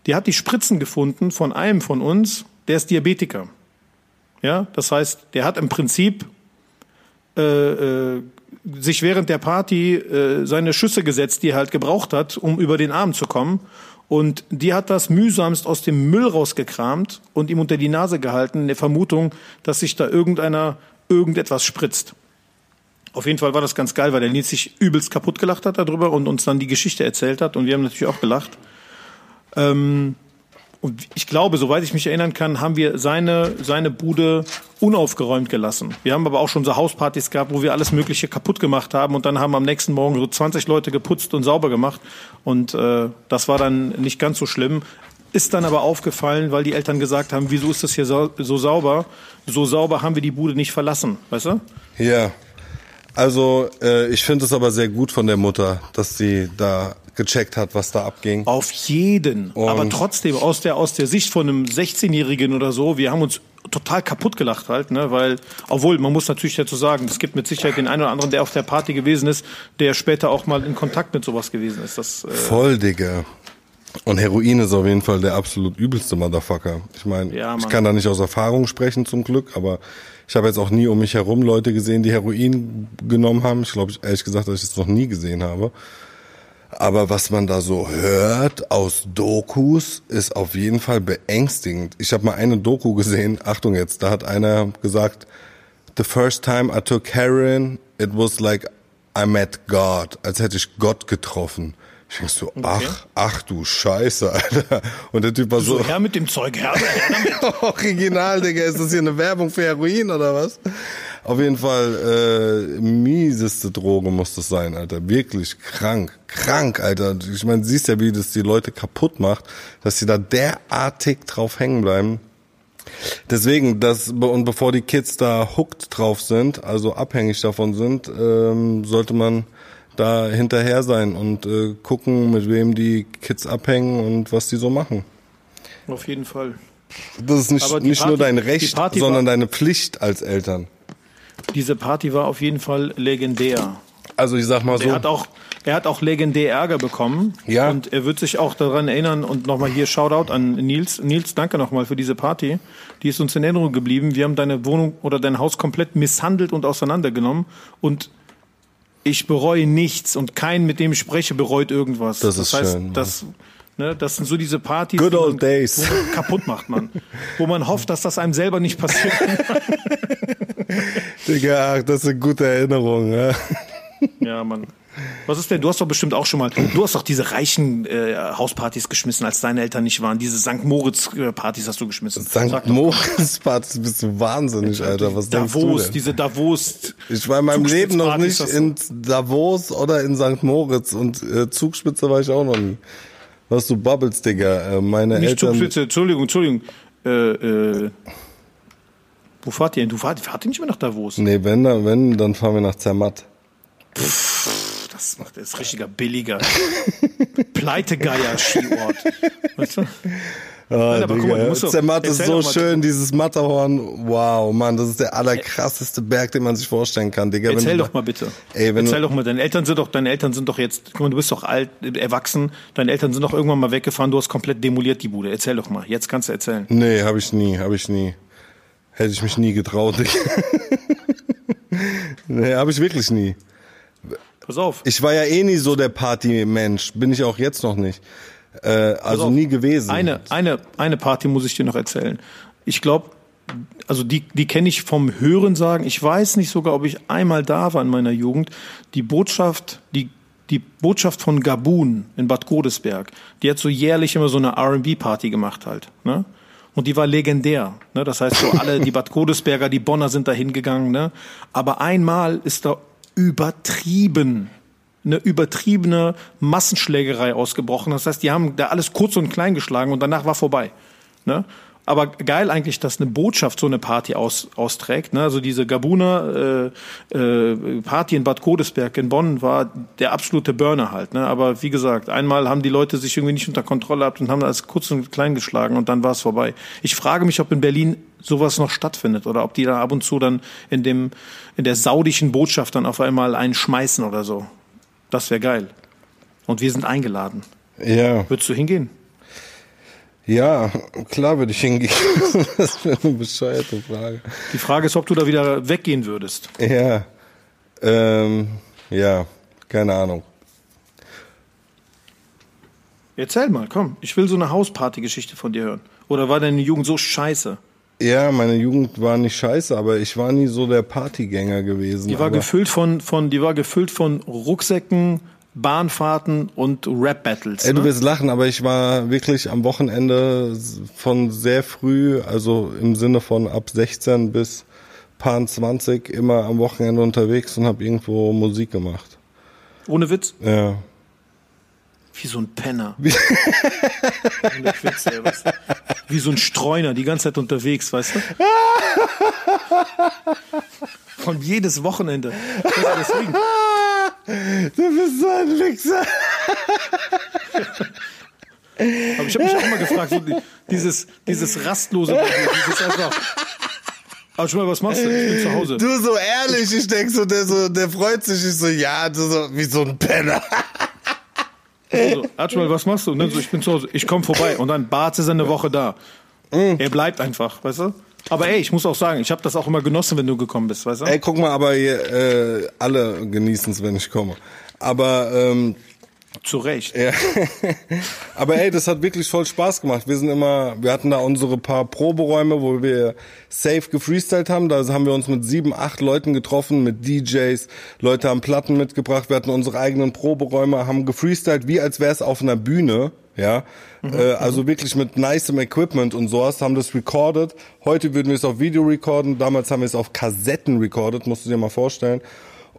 Die hat die Spritzen gefunden von einem von uns, der ist Diabetiker. Ja, das heißt, der hat im Prinzip äh, äh, sich während der Party äh, seine Schüsse gesetzt, die er halt gebraucht hat, um über den Arm zu kommen. Und die hat das mühsamst aus dem Müll rausgekramt und ihm unter die Nase gehalten, in der Vermutung, dass sich da irgendeiner irgendetwas spritzt. Auf jeden Fall war das ganz geil, weil der Nils sich übelst kaputt gelacht hat darüber und uns dann die Geschichte erzählt hat und wir haben natürlich auch gelacht. Ähm, und ich glaube, soweit ich mich erinnern kann, haben wir seine, seine Bude unaufgeräumt gelassen. Wir haben aber auch schon so Hauspartys gehabt, wo wir alles Mögliche kaputt gemacht haben und dann haben am nächsten Morgen so 20 Leute geputzt und sauber gemacht. Und äh, das war dann nicht ganz so schlimm. Ist dann aber aufgefallen, weil die Eltern gesagt haben, wieso ist das hier so, so sauber? So sauber haben wir die Bude nicht verlassen, weißt du? Ja. Also, äh, ich finde es aber sehr gut von der Mutter, dass sie da gecheckt hat, was da abging. Auf jeden. Und- Aber trotzdem, aus der, aus der Sicht von einem 16-Jährigen oder so, wir haben uns total kaputt gelacht halt, ne, weil, obwohl, man muss natürlich dazu sagen, es gibt mit Sicherheit den einen oder anderen, der auf der Party gewesen ist, der später auch mal in Kontakt mit sowas gewesen ist. Das, äh, Voll, Digga. Und Heroin ist auf jeden Fall der absolut übelste Motherfucker. Ich meine, Ja, ich kann da nicht aus Erfahrung sprechen zum Glück, aber ich habe jetzt auch nie um mich herum Leute gesehen, die Heroin genommen haben. Ich glaube, ehrlich gesagt, dass ich das noch nie gesehen habe. Aber was man da so hört aus Dokus, ist auf jeden Fall beängstigend. Ich habe mal eine Doku gesehen, Achtung jetzt, da hat einer gesagt, the first time I took heroin, it was like I met God, als hätte ich Gott getroffen. Ich denk so, ach, ach du Scheiße, Alter. Und der Typ war so, so, her mit dem Zeug, her, her original, Digga, ist das hier eine Werbung für Heroin oder was? Auf jeden Fall, äh, mieseste Droge muss das sein, Alter. Wirklich krank, krank, Alter. Ich meine, siehst ja, wie das die Leute kaputt macht, dass sie da derartig drauf hängen bleiben. Deswegen, das, und bevor die Kids da hooked drauf sind, also abhängig davon sind, ähm, sollte man da hinterher sein und äh, gucken, mit wem die Kids abhängen und was die so machen. Auf jeden Fall. Das ist nicht, nicht Party- nur dein Recht, sondern war- deine Pflicht als Eltern. Diese Party war auf jeden Fall legendär. Also ich sag mal so, Er hat auch, er hat auch legendär Ärger bekommen. Ja. Und er wird sich auch daran erinnern und nochmal hier Shoutout an Nils. Nils, danke nochmal für diese Party. Die ist uns in Erinnerung geblieben. Wir haben deine Wohnung oder dein Haus komplett misshandelt und auseinandergenommen. Und ich bereue nichts und kein, mit dem ich spreche, bereut irgendwas. Das ist heißt, schön, Das, Ne, das sind so diese Partys, Good die old man, days. wo man kaputt macht, man. Wo man hofft, dass das einem selber nicht passiert. Digga, ach, das ist eine gute Erinnerung. Ja. ja, Mann. Was ist denn? Du hast doch bestimmt auch schon mal, du hast doch diese reichen äh, Hauspartys geschmissen, als deine Eltern nicht waren. Diese St. Moritz-Partys hast du geschmissen. St. Moritz-Partys bist du wahnsinnig, Alter. Was denkst du Davos, denn? diese Davos. Ich war in meinem Leben noch nicht du. in Davos oder in St. Moritz und äh, Zugspitze war ich auch noch nie. Was du babbelst, Digga. Äh, meine Nicht Eltern. Zugspitze, Entschuldigung, Entschuldigung. Äh, äh, wo fahrt ihr denn? Du fahrt, fahrt ihr nicht mehr nach Davos? Nee, wenn, dann, wenn, dann fahren wir nach Zermatt. Das macht das ist richtiger billiger. Pleitegeier-Skiort. Weißt du? Nein, aber guck mal, du musst doch- Zermatt ist so schön, dieses Matterhorn. Wow, Mann, das ist der allerkrasseste Berg, den man sich vorstellen kann, Digga. Erzähl doch mal bitte. Ey, wenn Erzähl doch mal, deine Eltern sind doch, deine Eltern sind doch jetzt, guck mal, du bist doch alt, erwachsen, deine Eltern sind doch irgendwann mal weggefahren, du hast komplett demoliert die Bude. Erzähl doch mal, jetzt kannst du erzählen. Nee, habe ich nie, habe ich nie. Hätte ich mich nie getraut. Digga. nee, habe ich wirklich nie. Pass auf. Ich war ja eh nie so der Partymensch, bin ich auch jetzt noch nicht. Äh, also nie gewesen. Eine, eine, eine Party muss ich dir noch erzählen. Ich glaube, also die, die kenne ich vom Hören sagen. Ich weiß nicht sogar, ob ich einmal da war in meiner Jugend. Die Botschaft, die, die Botschaft von Gabun in Bad Godesberg, die hat so jährlich immer so eine R&B-Party gemacht halt. Ne? Und die war legendär. Ne? Das heißt, so alle, die Bad Godesberger, die Bonner sind da hingegangen. Ne? Aber einmal ist da übertrieben eine übertriebene Massenschlägerei ausgebrochen. Das heißt, die haben da alles kurz und klein geschlagen und danach war vorbei. Ne? Aber geil eigentlich, dass eine Botschaft so eine Party aus, austrägt. Ne? Also diese Gabuner äh, äh, Party in Bad Godesberg in Bonn war der absolute Burner halt. Ne? Aber wie gesagt, einmal haben die Leute sich irgendwie nicht unter Kontrolle gehabt und haben alles kurz und klein geschlagen und dann war es vorbei. Ich frage mich, ob in Berlin sowas noch stattfindet oder ob die da ab und zu dann in dem in der saudischen Botschaft dann auf einmal einen schmeißen oder so. Das wäre geil. Und wir sind eingeladen. Ja, Würdest du hingehen? Ja, klar würde ich hingehen. das ist eine bescheuerte Frage. Die Frage ist, ob du da wieder weggehen würdest. Ja, ähm, ja, keine Ahnung. Erzähl mal, komm. Ich will so eine Hausparty-Geschichte von dir hören. Oder war deine Jugend so scheiße? Ja, meine Jugend war nicht scheiße, aber ich war nie so der Partygänger gewesen. Die war aber gefüllt von, von, die war gefüllt von Rucksäcken, Bahnfahrten und Rap-Battles. Ey, du Ne? wirst lachen, aber ich war wirklich am Wochenende von sehr früh, also im Sinne von ab 16 bis paar 20 immer am Wochenende unterwegs und habe irgendwo Musik gemacht. Ohne Witz? Ja. Wie so ein Penner. Witz, ey? Wie so ein Streuner, die ganze Zeit unterwegs, weißt du? Von jedes Wochenende. Du, Deswegen, Du bist so ein Wichser. Aber ich habe mich auch mal gefragt, so die- dieses, dieses rastlose, dieses einfach. Aber schon mal, was machst du? Ich bin zu Hause. Du so ehrlich, ich denk so, der so, der freut sich, ich so, ja, du so, wie so ein Penner. So, Archibald, was machst du? Dann so, ich bin zu Hause. Ich komme vorbei. Und dann Bart ist eine Woche da. Er bleibt einfach, weißt du? Aber ey, ich muss auch sagen, ich habe das auch immer genossen, wenn du gekommen bist, weißt du? Ey, guck mal, aber äh, alle genießen es, wenn ich komme. Aber ähm, Zu Recht. Ja. Aber ey, das hat wirklich voll Spaß gemacht. Wir sind immer, wir hatten da unsere paar Proberäume, wo wir safe gefreestylt haben. Da haben wir uns mit sieben, acht Leuten getroffen, mit DJs. Leute haben Platten mitgebracht. Wir hatten unsere eigenen Proberäume, haben gefreestylt, wie als wäre es auf einer Bühne. Ja, äh, also wirklich mit nicem Equipment und sowas, haben das recorded. Heute würden wir es auf Video recorden, damals haben wir es auf Kassetten recorded, musst du dir mal vorstellen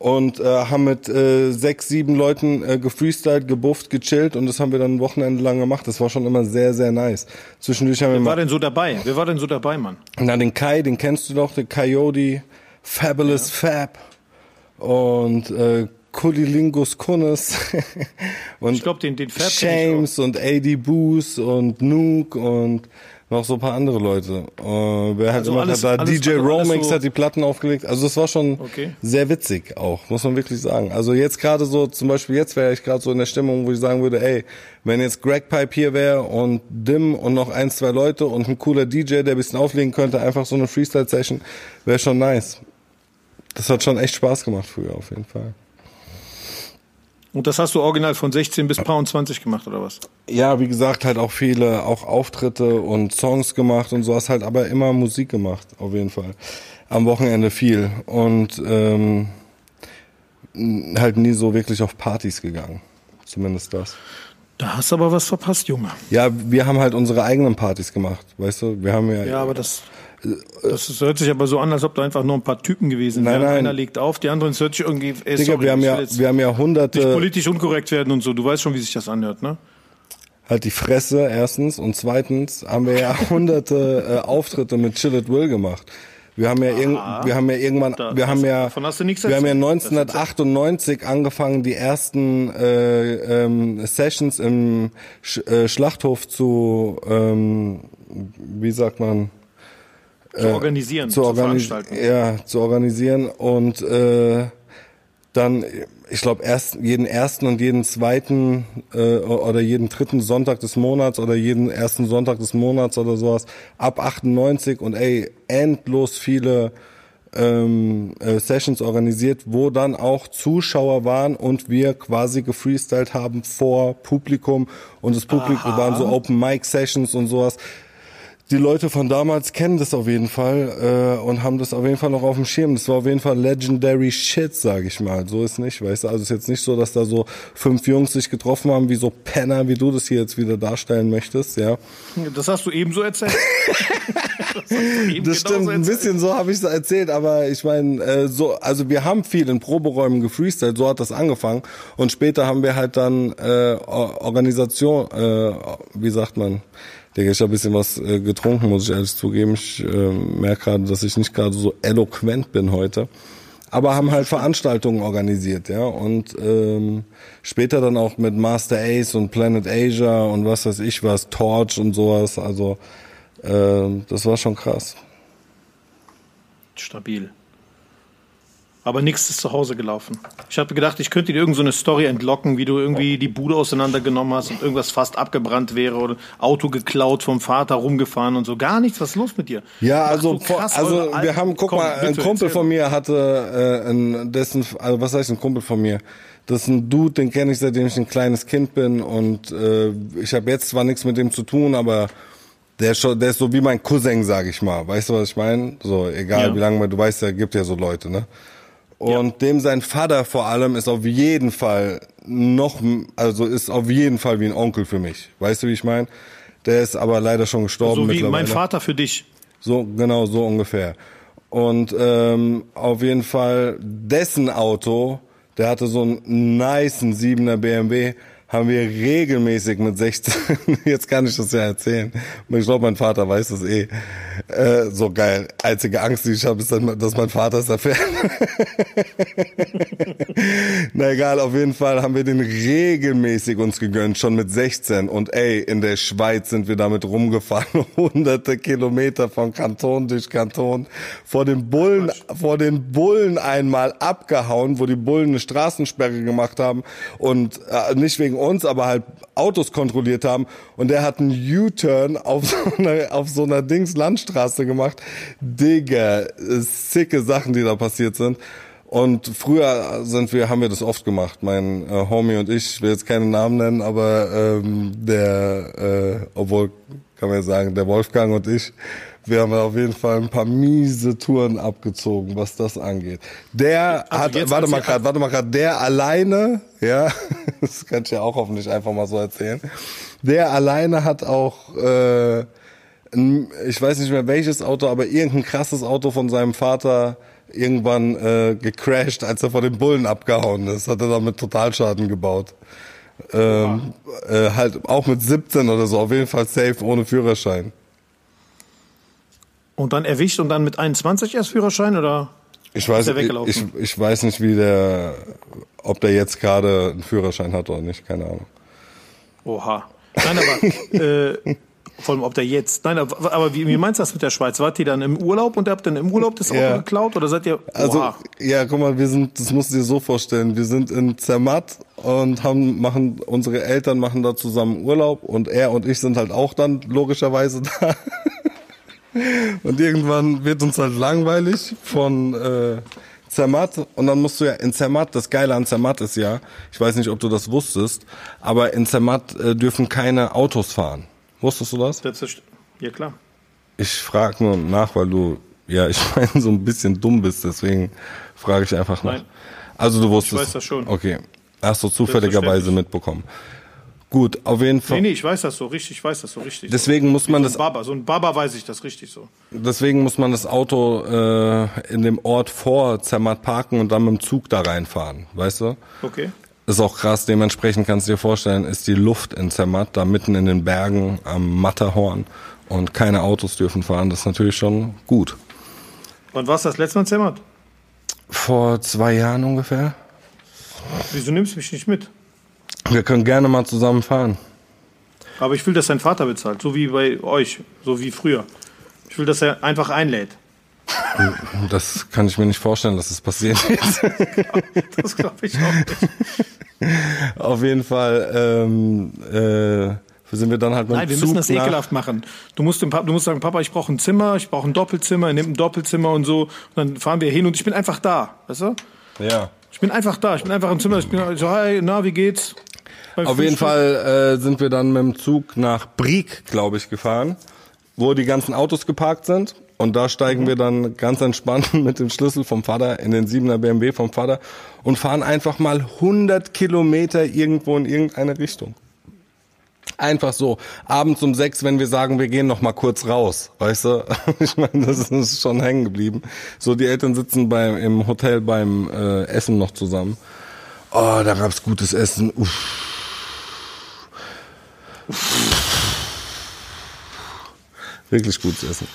und äh, haben mit äh, sechs, sieben Leuten äh, gefreestylt, gebufft, gechillt und das haben wir dann ein Wochenende lang gemacht. Das war schon immer sehr, sehr nice. Zwischendurch haben wir Wer war mal, denn so dabei? Wer war denn so dabei, Mann? na den Kai, den kennst du doch, den Coyote, Fabulous Fab und äh, Kulilingus Kunnes und Ich glaube, den, den Shames und AD Boos und Nuke und noch so ein paar andere Leute. Äh, wer halt Also immer alles- da alles- DJ Romix so- hat die Platten aufgelegt. Also das war schon Okay. sehr witzig auch, muss man wirklich sagen. Also jetzt gerade so, zum Beispiel jetzt wäre ich gerade so in der Stimmung, wo ich sagen würde, ey, wenn jetzt Greg Pipe hier wäre und Dim und noch ein, zwei Leute und ein cooler DJ, der ein bisschen auflegen könnte, einfach so eine Freestyle-Session, wäre schon nice. Das hat schon echt Spaß gemacht früher auf jeden Fall. Und das hast du original von 16 bis 23 gemacht, oder was? Ja, wie gesagt, halt auch viele, auch Auftritte und Songs gemacht und so hast halt aber immer Musik gemacht, auf jeden Fall. Am Wochenende viel. Und ähm, halt nie so wirklich auf Partys gegangen. Zumindest das. Da hast du aber was verpasst, Junge. Ja, wir haben halt unsere eigenen Partys gemacht, weißt du? Wir haben ja. Ja, aber das. Das hört sich aber so an, als ob da einfach nur ein paar Typen gewesen wären. Nein, nein. Einer legt auf, die anderen, hört sich irgendwie. Ey, Digga, sorry, wir haben ja, wir haben ja nicht hunderte, politisch unkorrekt werden und so. Du weißt schon, wie sich das anhört, ne? halt die Fresse erstens und zweitens haben wir ja hunderte äh, Auftritte mit Chill It Will gemacht. Wir haben ja, irgend, wir haben ja irgendwann, Da- wir haben ja, wir haben ja erzählt. Das 1998 angefangen, die ersten äh, ähm, Sessions im Sch äh, Schlachthof zu, ähm, wie sagt man, Zu organisieren, zu, organis veranstalten. ja, zu organisieren und äh, dann, ich glaube, erst jeden ersten und jeden zweiten äh, oder jeden dritten Sonntag des Monats oder jeden ersten Sonntag des Monats oder sowas ab 98 und ey, endlos viele ähm, äh, Sessions organisiert, wo dann auch Zuschauer waren und wir quasi gefreestylt haben vor Publikum und das Publikum waren so Open Mic Sessions und sowas die Leute von damals kennen das auf jeden Fall äh, und haben das auf jeden Fall noch auf dem Schirm. Das war auf jeden Fall legendary shit, sage ich mal. So ist nicht, weißt du. Also es ist jetzt nicht so, dass da so fünf Jungs sich getroffen haben, wie so Penner, wie du das hier jetzt wieder darstellen möchtest, ja. Das hast du ebenso erzählt. das eben Das stimmt, genauso ein bisschen so habe ich es erzählt, aber ich meine, äh, so, also wir haben viel in Proberäumen gefreestylt, so hat das angefangen und später haben wir halt dann äh, Or- Organisation, äh, wie sagt man, Digga, ich habe ein bisschen was äh, getrunken, muss ich ehrlich zugeben. Ich äh, merke gerade, dass ich nicht gerade so eloquent bin heute. Aber haben halt Veranstaltungen organisiert, ja. Und ähm, später dann auch mit Master Ace und Planet Asia und was weiß ich was, Torch und sowas. Also äh, das war schon krass. Stabil. Aber nichts ist zu Hause gelaufen. Ich habe gedacht, ich könnte dir irgendeine so eine Story entlocken, wie du irgendwie die Bude auseinandergenommen hast und irgendwas fast abgebrannt wäre oder Auto geklaut vom Vater rumgefahren und so. Gar nichts. Was ist los mit dir? Ja, also, so, krass, also wir haben, guck Komm, mal, ein Kumpel von mir hatte äh, ein, dessen, also was heißt ein Kumpel von mir? Das ist ein Dude, den kenne ich seitdem ich ein kleines Kind bin und äh, ich habe jetzt zwar nichts mit dem zu tun, aber der ist, schon, der ist so wie mein Cousin, sag ich mal. Weißt du, was ich meine? So, egal Ja. wie lange man, du weißt ja, gibt ja so Leute, ne? Und dem sein Vater vor allem ist auf jeden Fall noch, also ist auf jeden Fall wie ein Onkel für mich. Weißt du, wie ich meine? Der ist aber leider schon gestorben So wie mein Vater für dich. So, genau, so ungefähr. Und ähm, auf jeden Fall dessen Auto, der hatte so einen nicen 7er BMW, haben wir regelmäßig mit 16, jetzt kann ich das ja erzählen, ich glaube, mein Vater weiß das eh, äh, so geil. Einzige Angst, die ich habe, ist, dass mein Vater es erfährt. Na egal, auf jeden Fall haben wir den regelmäßig uns gegönnt, schon mit 16. Und ey, in der Schweiz sind wir damit rumgefahren, hunderte Kilometer von Kanton durch Kanton, vor den Bullen, vor den Bullen einmal abgehauen, wo die Bullen eine Straßensperre gemacht haben und äh, nicht wegen uns, aber halt Autos kontrolliert haben. Und der hat einen U-Turn auf so einer, auf so einer Dings Landstraße gemacht. Digga, sicke Sachen, die da passiert sind. Und früher sind wir, haben wir das oft gemacht. Mein äh, Homie und ich, ich will jetzt keine Namen nennen, aber ähm, der, äh, obwohl kann man ja sagen, der Wolfgang und ich, wir haben auf jeden Fall ein paar miese Touren abgezogen, was das angeht. Der Also hat, warte mal gerade, warte mal gerade, der alleine, ja, das kann ich ja auch hoffentlich einfach mal so erzählen. Der alleine hat auch äh, ein, ich weiß nicht mehr welches Auto, aber irgendein krasses Auto von seinem Vater irgendwann äh, gecrashed, als er vor den Bullen abgehauen ist. Hat er damit Totalschaden gebaut. Ähm, äh, halt auch mit 17 oder so, auf jeden Fall safe ohne Führerschein. Und dann erwischt und dann mit 21 erst Führerschein oder? Ich weiß, er ich, weggelaufen? ich weiß nicht, wie der, ob der jetzt gerade einen Führerschein hat oder nicht, keine Ahnung. Oha. Nein, aber äh, vor allem ob der jetzt. Nein, aber, aber wie, wie meinst du das mit der Schweiz? Wart ihr dann im Urlaub und ihr habt dann im Urlaub das Auto Ja. geklaut oder seid ihr? Also, Oha. ja, guck mal, wir sind, das musst du dir so vorstellen, wir sind in Zermatt und haben, machen, unsere Eltern machen da zusammen Urlaub und er und ich sind halt auch dann logischerweise da. Und irgendwann wird uns halt langweilig von äh, Zermatt und dann musst du ja in Zermatt, das Geile an Zermatt ist ja, ich weiß nicht, ob du das wusstest, aber in Zermatt äh, dürfen keine Autos fahren. Wusstest du das? Das ist, ja, klar. Ich frage nur nach, weil du, ja, ich meine, so ein bisschen dumm bist, deswegen frage ich einfach nach. Nein. Also du wusstest. Ich weiß das schon. Okay. Hast du zufälligerweise mitbekommen. Gut, auf jeden Fall. Nee, nee, ich weiß das so richtig, ich weiß das so richtig. Deswegen muss so. man Wie das so ein Baba, so ein Baba weiß ich das richtig so. Deswegen muss man das Auto äh, in dem Ort vor Zermatt parken und dann mit dem Zug da reinfahren, weißt du? Okay. Ist auch krass, dementsprechend kannst du dir vorstellen, ist die Luft in Zermatt, da mitten in den Bergen am Matterhorn und keine Autos dürfen fahren, das ist natürlich schon gut. Wann warst du das letzte Mal in Zermatt? Vor zwei Jahren ungefähr. Wieso nimmst du mich nicht mit? Wir können gerne mal zusammen fahren. Aber ich will, dass dein Vater bezahlt, so wie bei euch, so wie früher. Ich will, dass er einfach einlädt. Das kann ich mir nicht vorstellen, dass das passieren wird. Das glaube ich auch nicht. Auf jeden Fall ähm, äh, sind wir dann halt mit dem Nein, wir Zug müssen das ekelhaft machen. Du musst, dem Papa, du musst sagen, Papa, ich brauche ein Zimmer, ich brauche ein Doppelzimmer, er nimmt ein Doppelzimmer und so. Und dann fahren wir hin und ich bin einfach da, weißt du? Ja. Ich bin einfach da, ich bin einfach im Zimmer, ich bin so, hi, na, wie geht's? Auf jeden? Fall äh, sind wir dann mit dem Zug nach Brieg, glaube ich, gefahren, wo die ganzen Autos geparkt sind. Und da steigen wir dann ganz entspannt mit dem Schlüssel vom Vater in den 7er BMW vom Vater und fahren einfach mal 100 Kilometer irgendwo in irgendeine Richtung. Einfach so. Abends um sechs, wenn wir sagen, wir gehen noch mal kurz raus, weißt du? Ich meine, das ist schon hängen geblieben. So, die Eltern sitzen beim, im Hotel beim äh, Essen noch zusammen. Oh, da gab's gutes Essen. Uff. Wirklich gutes Essen.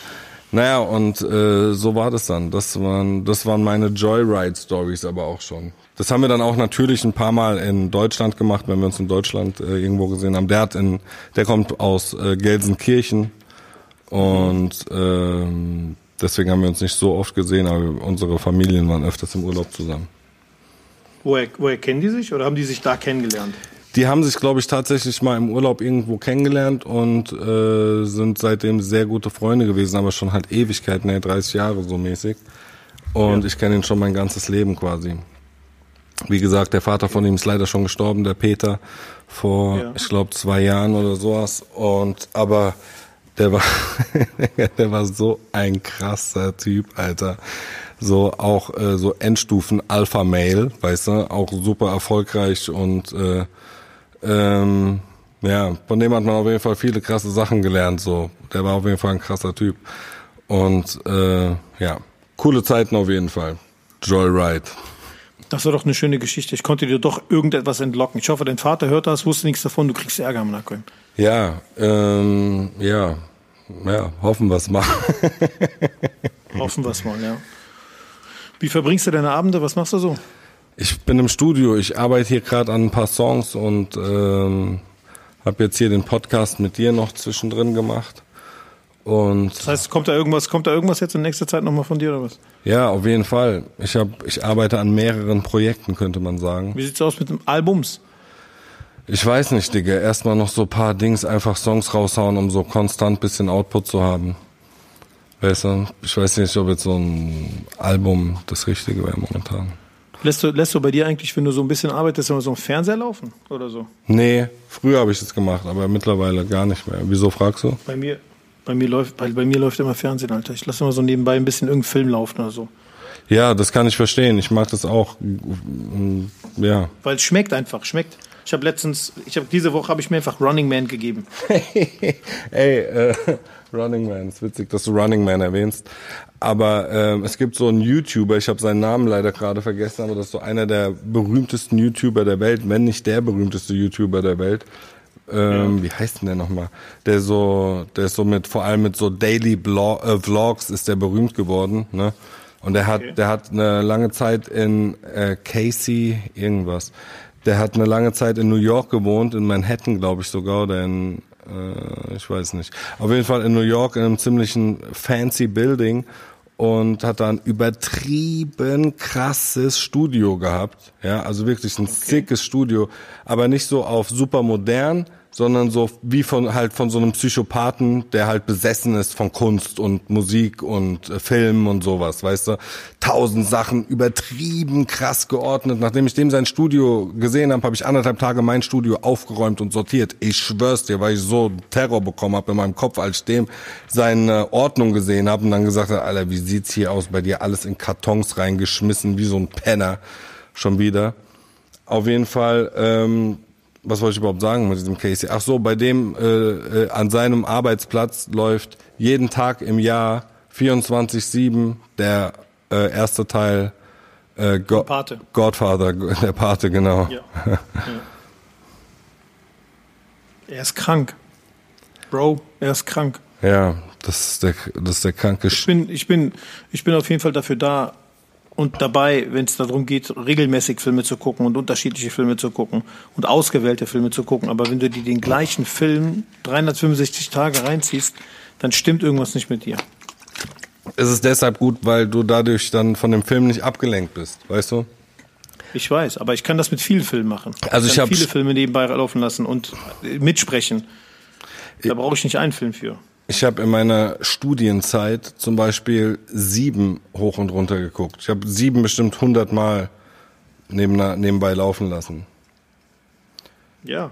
Naja, und äh, so war das dann. Das waren, das waren meine Joyride-Stories aber auch schon. Das haben wir dann auch natürlich ein paar Mal in Deutschland gemacht, wenn wir uns in Deutschland äh, irgendwo gesehen haben. Der hat in, der kommt aus äh, Gelsenkirchen und ähm, deswegen haben wir uns nicht so oft gesehen, aber unsere Familien waren öfters im Urlaub zusammen. Woher, woher kennen die sich oder haben die sich da kennengelernt? Die haben sich, glaube ich, tatsächlich mal im Urlaub irgendwo kennengelernt und äh, sind seitdem sehr gute Freunde gewesen, aber schon halt Ewigkeiten, ne, 30 Jahre so mäßig. Und ich kenne ihn schon mein ganzes Leben quasi. Wie gesagt, der Vater von ihm ist leider schon gestorben, der Peter, vor, Ja. ich glaube, zwei Jahren oder sowas. Und aber der war, der war so ein krasser Typ, Alter. So auch äh, so Endstufen Alpha Male, weißt du, auch super erfolgreich und äh, ähm, ja, von dem hat man auf jeden Fall viele krasse Sachen gelernt. So, der war auf jeden Fall ein krasser Typ. Und äh, ja, coole Zeiten auf jeden Fall. Joyride. Das war doch eine schöne Geschichte. Ich konnte dir doch irgendetwas entlocken. Ich hoffe, dein Vater hört das, wusste nichts davon, du kriegst Ärger am Nacken. Ja, ähm, ja, ja, hoffen wir es mal. Hoffen wir es mal, ja. Wie verbringst du deine Abende? Was machst du so? Ich bin im Studio, ich arbeite hier gerade an ein paar Songs und ähm, habe jetzt hier den Podcast mit dir noch zwischendrin gemacht. Und Das heißt, kommt da irgendwas, kommt da irgendwas jetzt in nächster Zeit nochmal von dir oder was? ja, auf jeden Fall. Ich hab, ich arbeite an mehreren Projekten, könnte man sagen. Wie sieht's aus mit dem Albums? Ich weiß nicht, Digga. Erstmal noch so paar Dings, einfach Songs raushauen, um so konstant bisschen Output zu haben. Weißt du? Ich weiß nicht, ob jetzt so ein Album das Richtige wäre momentan. Lässt du, lässt du bei dir eigentlich, wenn du so ein bisschen arbeitest, immer so einen Fernseher laufen oder so? Nee, früher habe ich das gemacht, aber mittlerweile gar nicht mehr. Wieso fragst du? Bei mir, bei mir läuft, bei, bei mir läuft immer Fernsehen, Alter. Ich lasse immer so nebenbei ein bisschen irgendeinen Film laufen oder so. Ja, das kann ich verstehen. Ich mag das auch. Ja. Weil es schmeckt einfach, schmeckt. Ich habe letztens, ich habe diese Woche habe ich mir einfach Running Man gegeben. Ey, äh, Running Man, ist witzig, dass du Running Man erwähnst. Aber ähm, es gibt so einen YouTuber, ich habe seinen Namen leider gerade vergessen, aber das ist so einer der berühmtesten YouTuber der Welt, wenn nicht der berühmteste YouTuber der Welt. Ähm, Wie heißt denn der nochmal? Der so, der ist so mit, vor allem mit so Daily Blo äh, Vlogs ist der berühmt geworden, ne? Und der hat, Okay. der hat eine lange Zeit in äh, Casey irgendwas. Der hat eine lange Zeit in New York gewohnt, in Manhattan, glaube ich sogar, oder in, äh, ich weiß nicht. Auf jeden Fall in New York in einem ziemlichen fancy Building und hat da ein übertrieben krasses Studio gehabt. Ja, also wirklich ein sickes Studio, aber nicht so auf super modern, sondern so wie von halt von so einem Psychopathen, der halt besessen ist von Kunst und Musik und äh, Film und sowas, weißt du? Tausend Sachen übertrieben krass geordnet. Nachdem ich dem sein Studio gesehen habe, habe ich anderthalb Tage mein Studio aufgeräumt und sortiert. Ich schwör's dir, weil ich so Terror bekommen habe in meinem Kopf, als ich dem seine Ordnung gesehen habe und dann gesagt habe, Alter, wie sieht's hier aus bei dir? Alles in Kartons reingeschmissen, wie so ein Penner schon wieder. Auf jeden Fall ähm, was wollte ich überhaupt sagen mit diesem Casey? Ach so, bei dem äh, äh, an seinem Arbeitsplatz läuft jeden Tag im Jahr 24/7 der äh, erste Teil äh, Go Pate. Godfather, der Pate, genau. Ja. ja. Er ist krank. Bro, er ist krank. Ja, das ist der, das ist der kranke Ich bin, ich bin, ich bin auf jeden Fall dafür da, und dabei, wenn es darum geht, regelmäßig Filme zu gucken und unterschiedliche Filme zu gucken und ausgewählte Filme zu gucken, aber wenn du dir den gleichen Film 365 Tage reinziehst, dann stimmt irgendwas nicht mit dir. Es ist deshalb gut, weil du dadurch dann von dem Film nicht abgelenkt bist, weißt du? Ich weiß, aber ich kann das mit vielen Filmen machen. Also ich, ich kann habe viele Filme nebenbei laufen lassen und mitsprechen. Da brauche ich nicht einen Film für. Ich habe in meiner Studienzeit zum Beispiel sieben hoch und runter geguckt. Ich habe sieben bestimmt hundertmal neben, nebenbei laufen lassen. Ja.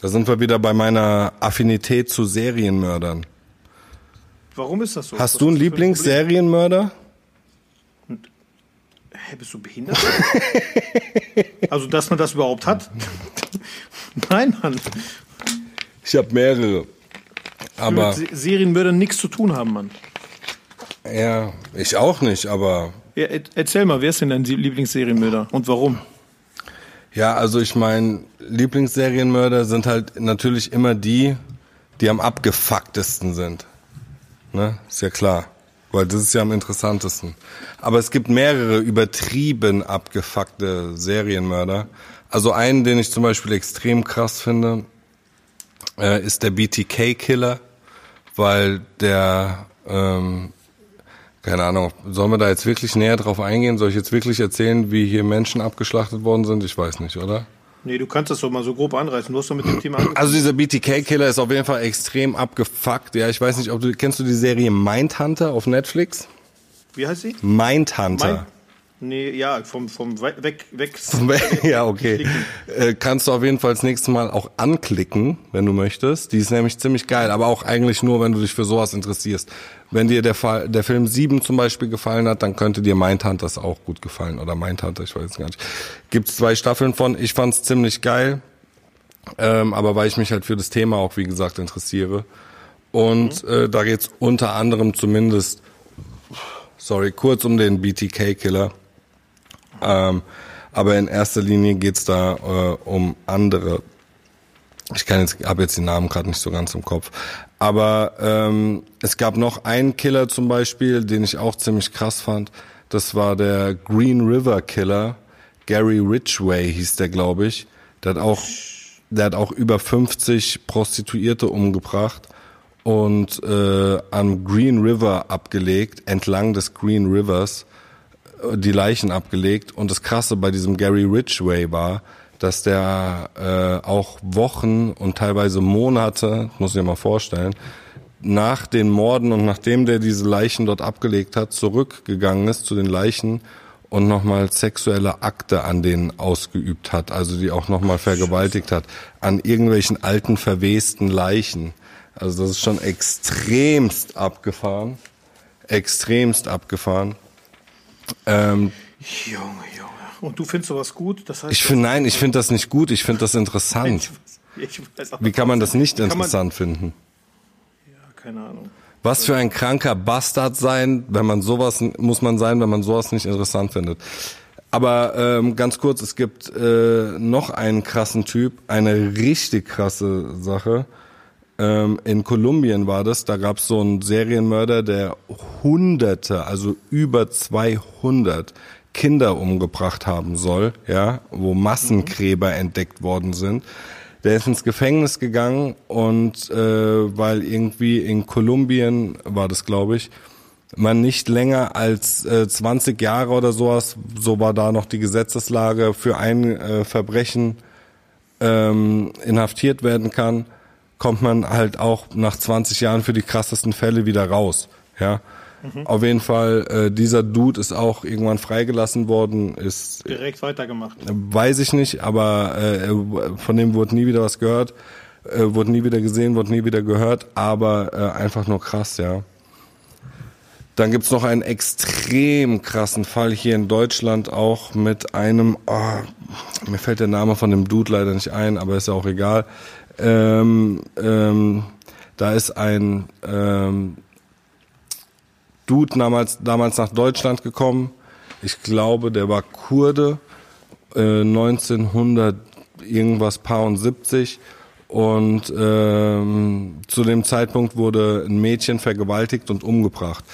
Da sind wir wieder bei meiner Affinität zu Serienmördern. Warum ist das so? Hast Was du einen Lieblingsserienmörder? Hä, bist du behindert? also, dass man das überhaupt hat? Nein, Mann. Ich habe mehrere. Aber mit Serienmördern nichts zu tun haben, Mann. Ja, ich auch nicht, aber. Ja, erzähl mal, wer ist denn dein Lieblingsserienmörder und warum? Ja, also ich meine, Lieblingsserienmörder sind halt natürlich immer die, die am abgefucktesten sind. Ne? Ist ja klar. Weil das ist ja am interessantesten. Aber es gibt mehrere übertrieben abgefuckte Serienmörder. Also einen, den ich zum Beispiel extrem krass finde, äh, ist der BTK-Killer, weil der, ähm, keine Ahnung, sollen wir da jetzt wirklich näher drauf eingehen? Soll ich jetzt wirklich erzählen, wie hier Menschen abgeschlachtet worden sind? Ich weiß nicht, oder? Nee, du kannst das doch mal so grob anreißen. Du hast doch mit dem Thema angefangen. Also dieser BTK-Killer ist auf jeden Fall extrem abgefuckt. Ja, ich weiß nicht, ob du, kennst du die Serie Mindhunter auf Netflix? Wie heißt sie? Mindhunter. Mind Nee, ja, vom, vom weg, weg. ja, okay. Äh, kannst du auf jeden Fall das nächste Mal auch anklicken, wenn du möchtest. Die ist nämlich ziemlich geil, aber auch eigentlich nur, wenn du dich für sowas interessierst. Wenn dir der, Fall, der Film 7 zum Beispiel gefallen hat, dann könnte dir Mindhunters auch gut gefallen. Oder Mindhunter, ich weiß es gar nicht. Gibt's zwei Staffeln von. Ich fand's ziemlich geil. Ähm, aber weil ich mich halt für das Thema auch, wie gesagt, interessiere. Und mhm. äh, da geht's unter anderem zumindest, sorry, kurz um den BTK-Killer ähm, aber in erster Linie geht's da äh, um andere. Ich kann jetzt, habe jetzt die Namen gerade nicht so ganz im Kopf. Aber ähm, es gab noch einen Killer zum Beispiel, den ich auch ziemlich krass fand. Das war der Green River Killer. Gary Ridgway hieß der, glaube ich. Der hat auch, der hat auch über 50 Prostituierte umgebracht und äh, am Green River abgelegt, entlang des Green Rivers die Leichen abgelegt. Und das Krasse bei diesem Gary Ridgway war, dass der äh, auch Wochen und teilweise Monate, muss ich mir mal vorstellen, nach den Morden und nachdem der diese Leichen dort abgelegt hat, zurückgegangen ist zu den Leichen und nochmal sexuelle Akte an denen ausgeübt hat, also die auch nochmal vergewaltigt hat, an irgendwelchen alten verwesten Leichen. Also das ist schon extremst abgefahren. Extremst abgefahren. Ähm, Junge, Junge. Und du findest sowas gut? Das heißt, ich finde, nein, ich finde das nicht gut. Ich finde das interessant. Ich, ich Wie kann man das nicht interessant finden? Ja, keine Ahnung. Was für ein kranker Bastard sein, wenn man sowas muss man sein, wenn man sowas nicht interessant findet. Aber ähm, ganz kurz, es gibt äh, noch einen krassen Typ, eine richtig krasse Sache. Ähm, in Kolumbien war das, da gab es so einen Serienmörder, der Hunderte, also über 200 Kinder umgebracht haben soll, ja, wo Massengräber mhm. entdeckt worden sind. Der ist ins Gefängnis gegangen und äh, weil irgendwie in Kolumbien war das, glaube ich, man nicht länger als äh, 20 Jahre oder sowas, so war da noch die Gesetzeslage für ein äh, Verbrechen ähm, inhaftiert werden kann, kommt man halt auch nach 20 Jahren für die krassesten Fälle wieder raus. Ja. Mhm. Auf jeden Fall, äh, dieser Dude ist auch irgendwann freigelassen worden, ist direkt weitergemacht. Weiß ich nicht, aber äh, von dem wurde nie wieder was gehört, äh, wurde nie wieder gesehen, wurde nie wieder gehört, aber äh, einfach nur krass, ja. Dann gibt's noch einen extrem krassen Fall hier in Deutschland auch mit einem, oh, mir fällt der Name von dem Dude leider nicht ein, aber ist ja auch egal. Ähm, ähm, da ist ein ähm, Dude damals, damals nach Deutschland gekommen. Ich glaube, der war Kurde, äh, 1900 irgendwas paar und 70 und ähm, zu dem Zeitpunkt wurde ein Mädchen vergewaltigt und umgebracht.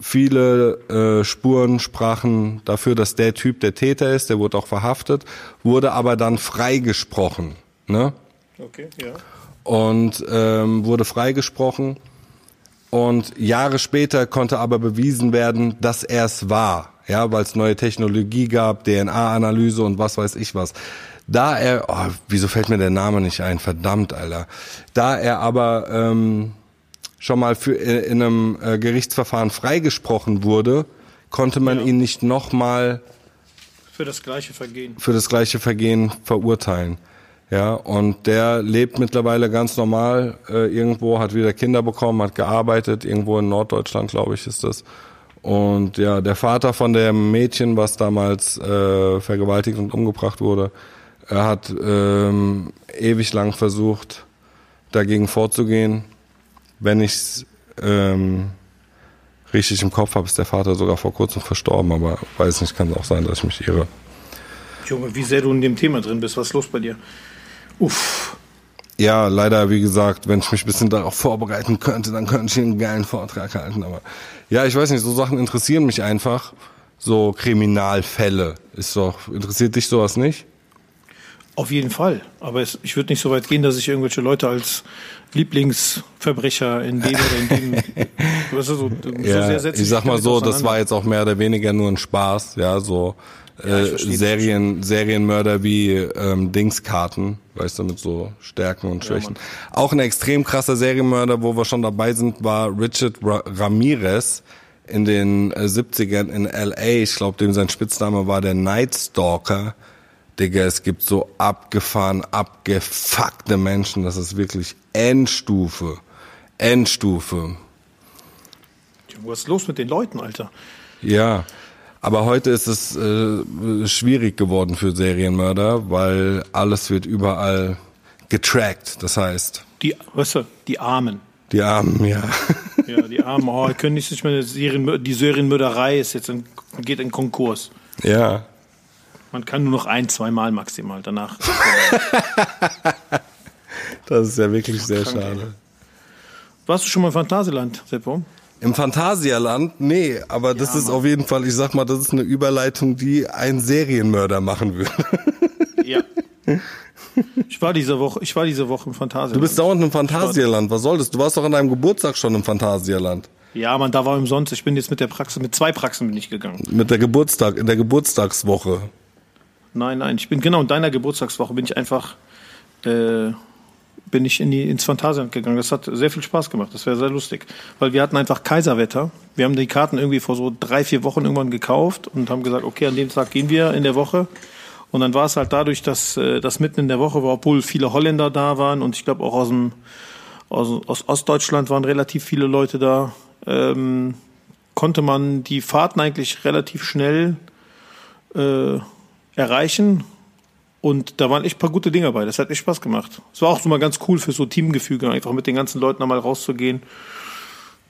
Viele äh, Spuren sprachen dafür, dass der Typ der Täter ist, der wurde auch verhaftet, wurde aber dann freigesprochen. Ne? Okay, ja. Und ähm, wurde freigesprochen und Jahre später konnte aber bewiesen werden, dass er es war. Ja, weil es neue Technologie gab, DNA-Analyse und was weiß ich was. Da er, oh, wieso fällt mir der Name nicht ein? Verdammt, Alter. Da er aber ähm, schon mal für äh, in einem äh, Gerichtsverfahren freigesprochen wurde, konnte man ja. ihn nicht nochmal für das gleiche Vergehen für das gleiche Vergehen verurteilen. Ja, und der lebt mittlerweile ganz normal äh, irgendwo, hat wieder Kinder bekommen, hat gearbeitet, irgendwo in Norddeutschland, glaube ich, ist das. Und ja, der Vater von dem Mädchen, was damals äh, vergewaltigt und umgebracht wurde, er hat ähm, ewig lang versucht, dagegen vorzugehen. Wenn ich ähm, richtig im Kopf habe, ist der Vater sogar vor kurzem verstorben, aber weiß nicht, kann auch sein, dass ich mich irre. Junge, wie sehr du in dem Thema drin bist, was ist los bei dir? Uff. Ja, leider, wie gesagt, wenn ich mich ein bisschen darauf vorbereiten könnte, dann könnte ich einen geilen Vortrag halten. Aber ja, ich weiß nicht, so Sachen interessieren mich einfach. So Kriminalfälle ist doch, interessiert dich sowas nicht? Auf jeden Fall. Aber es, ich würde nicht so weit gehen, dass ich irgendwelche Leute als Lieblingsverbrecher in dem oder in dem. weißt du, so, ja, so ich sag mal so, das war jetzt auch mehr oder weniger nur ein Spaß, ja, so äh, Serien, Serienmörder wie ähm, Dingskarten, weißt du, mit so Stärken und Schwächen. Ja, Auch ein extrem krasser Serienmörder, wo wir schon dabei sind, war Richard Ra Ramirez in den äh, 70ern in LA. Ich glaube, dem sein Spitzname war der Night Stalker. Digga, es gibt so abgefahren, abgefuckte Menschen. Das ist wirklich Endstufe. Endstufe. Was ist los mit den Leuten, Alter? Ja. Aber heute ist es äh, schwierig geworden für Serienmörder, weil alles wird überall getrackt. Das heißt. Die, weißt du, die Armen. Die Armen, ja. Ja, die Armen, oh, können nicht mehr Serien, die Serienmörderei ist jetzt in, geht in Konkurs. Ja. Man kann nur noch ein, zweimal maximal danach. das ist ja wirklich sehr schade. Warst du schon mal im Phantasialand, Seppo? Im Phantasialand? Nee, aber das ja, ist Mann. auf jeden Fall, ich sag mal, das ist eine Überleitung, die ein Serienmörder machen würde. Ja. Ich war diese Woche, ich war diese Woche im Phantasialand. Du bist dauernd im Phantasialand. Was soll das? Du warst doch an deinem Geburtstag schon im Phantasialand. Ja, man, da war umsonst. Ich bin jetzt mit der Praxis, mit zwei Praxen bin ich gegangen. Mit der Geburtstag, in der Geburtstagswoche. Nein, nein, ich bin genau in deiner Geburtstagswoche bin ich einfach äh, bin ich in die, ins Phantasialand gegangen. Das hat sehr viel Spaß gemacht. Das wäre sehr lustig. Weil wir hatten einfach Kaiserwetter. Wir haben die Karten irgendwie vor so drei, vier Wochen irgendwann gekauft und haben gesagt, okay, an dem Tag gehen wir in der Woche. Und dann war es halt dadurch, dass äh, das mitten in der Woche war, obwohl viele Holländer da waren und ich glaube auch aus dem aus, aus Ostdeutschland waren relativ viele Leute da, ähm, konnte man die Fahrten eigentlich relativ schnell äh, erreichen und da waren echt ein paar gute Dinge dabei. Das hat echt Spaß gemacht. Es war auch so mal ganz cool für so Teamgefüge, einfach mit den ganzen Leuten einmal rauszugehen.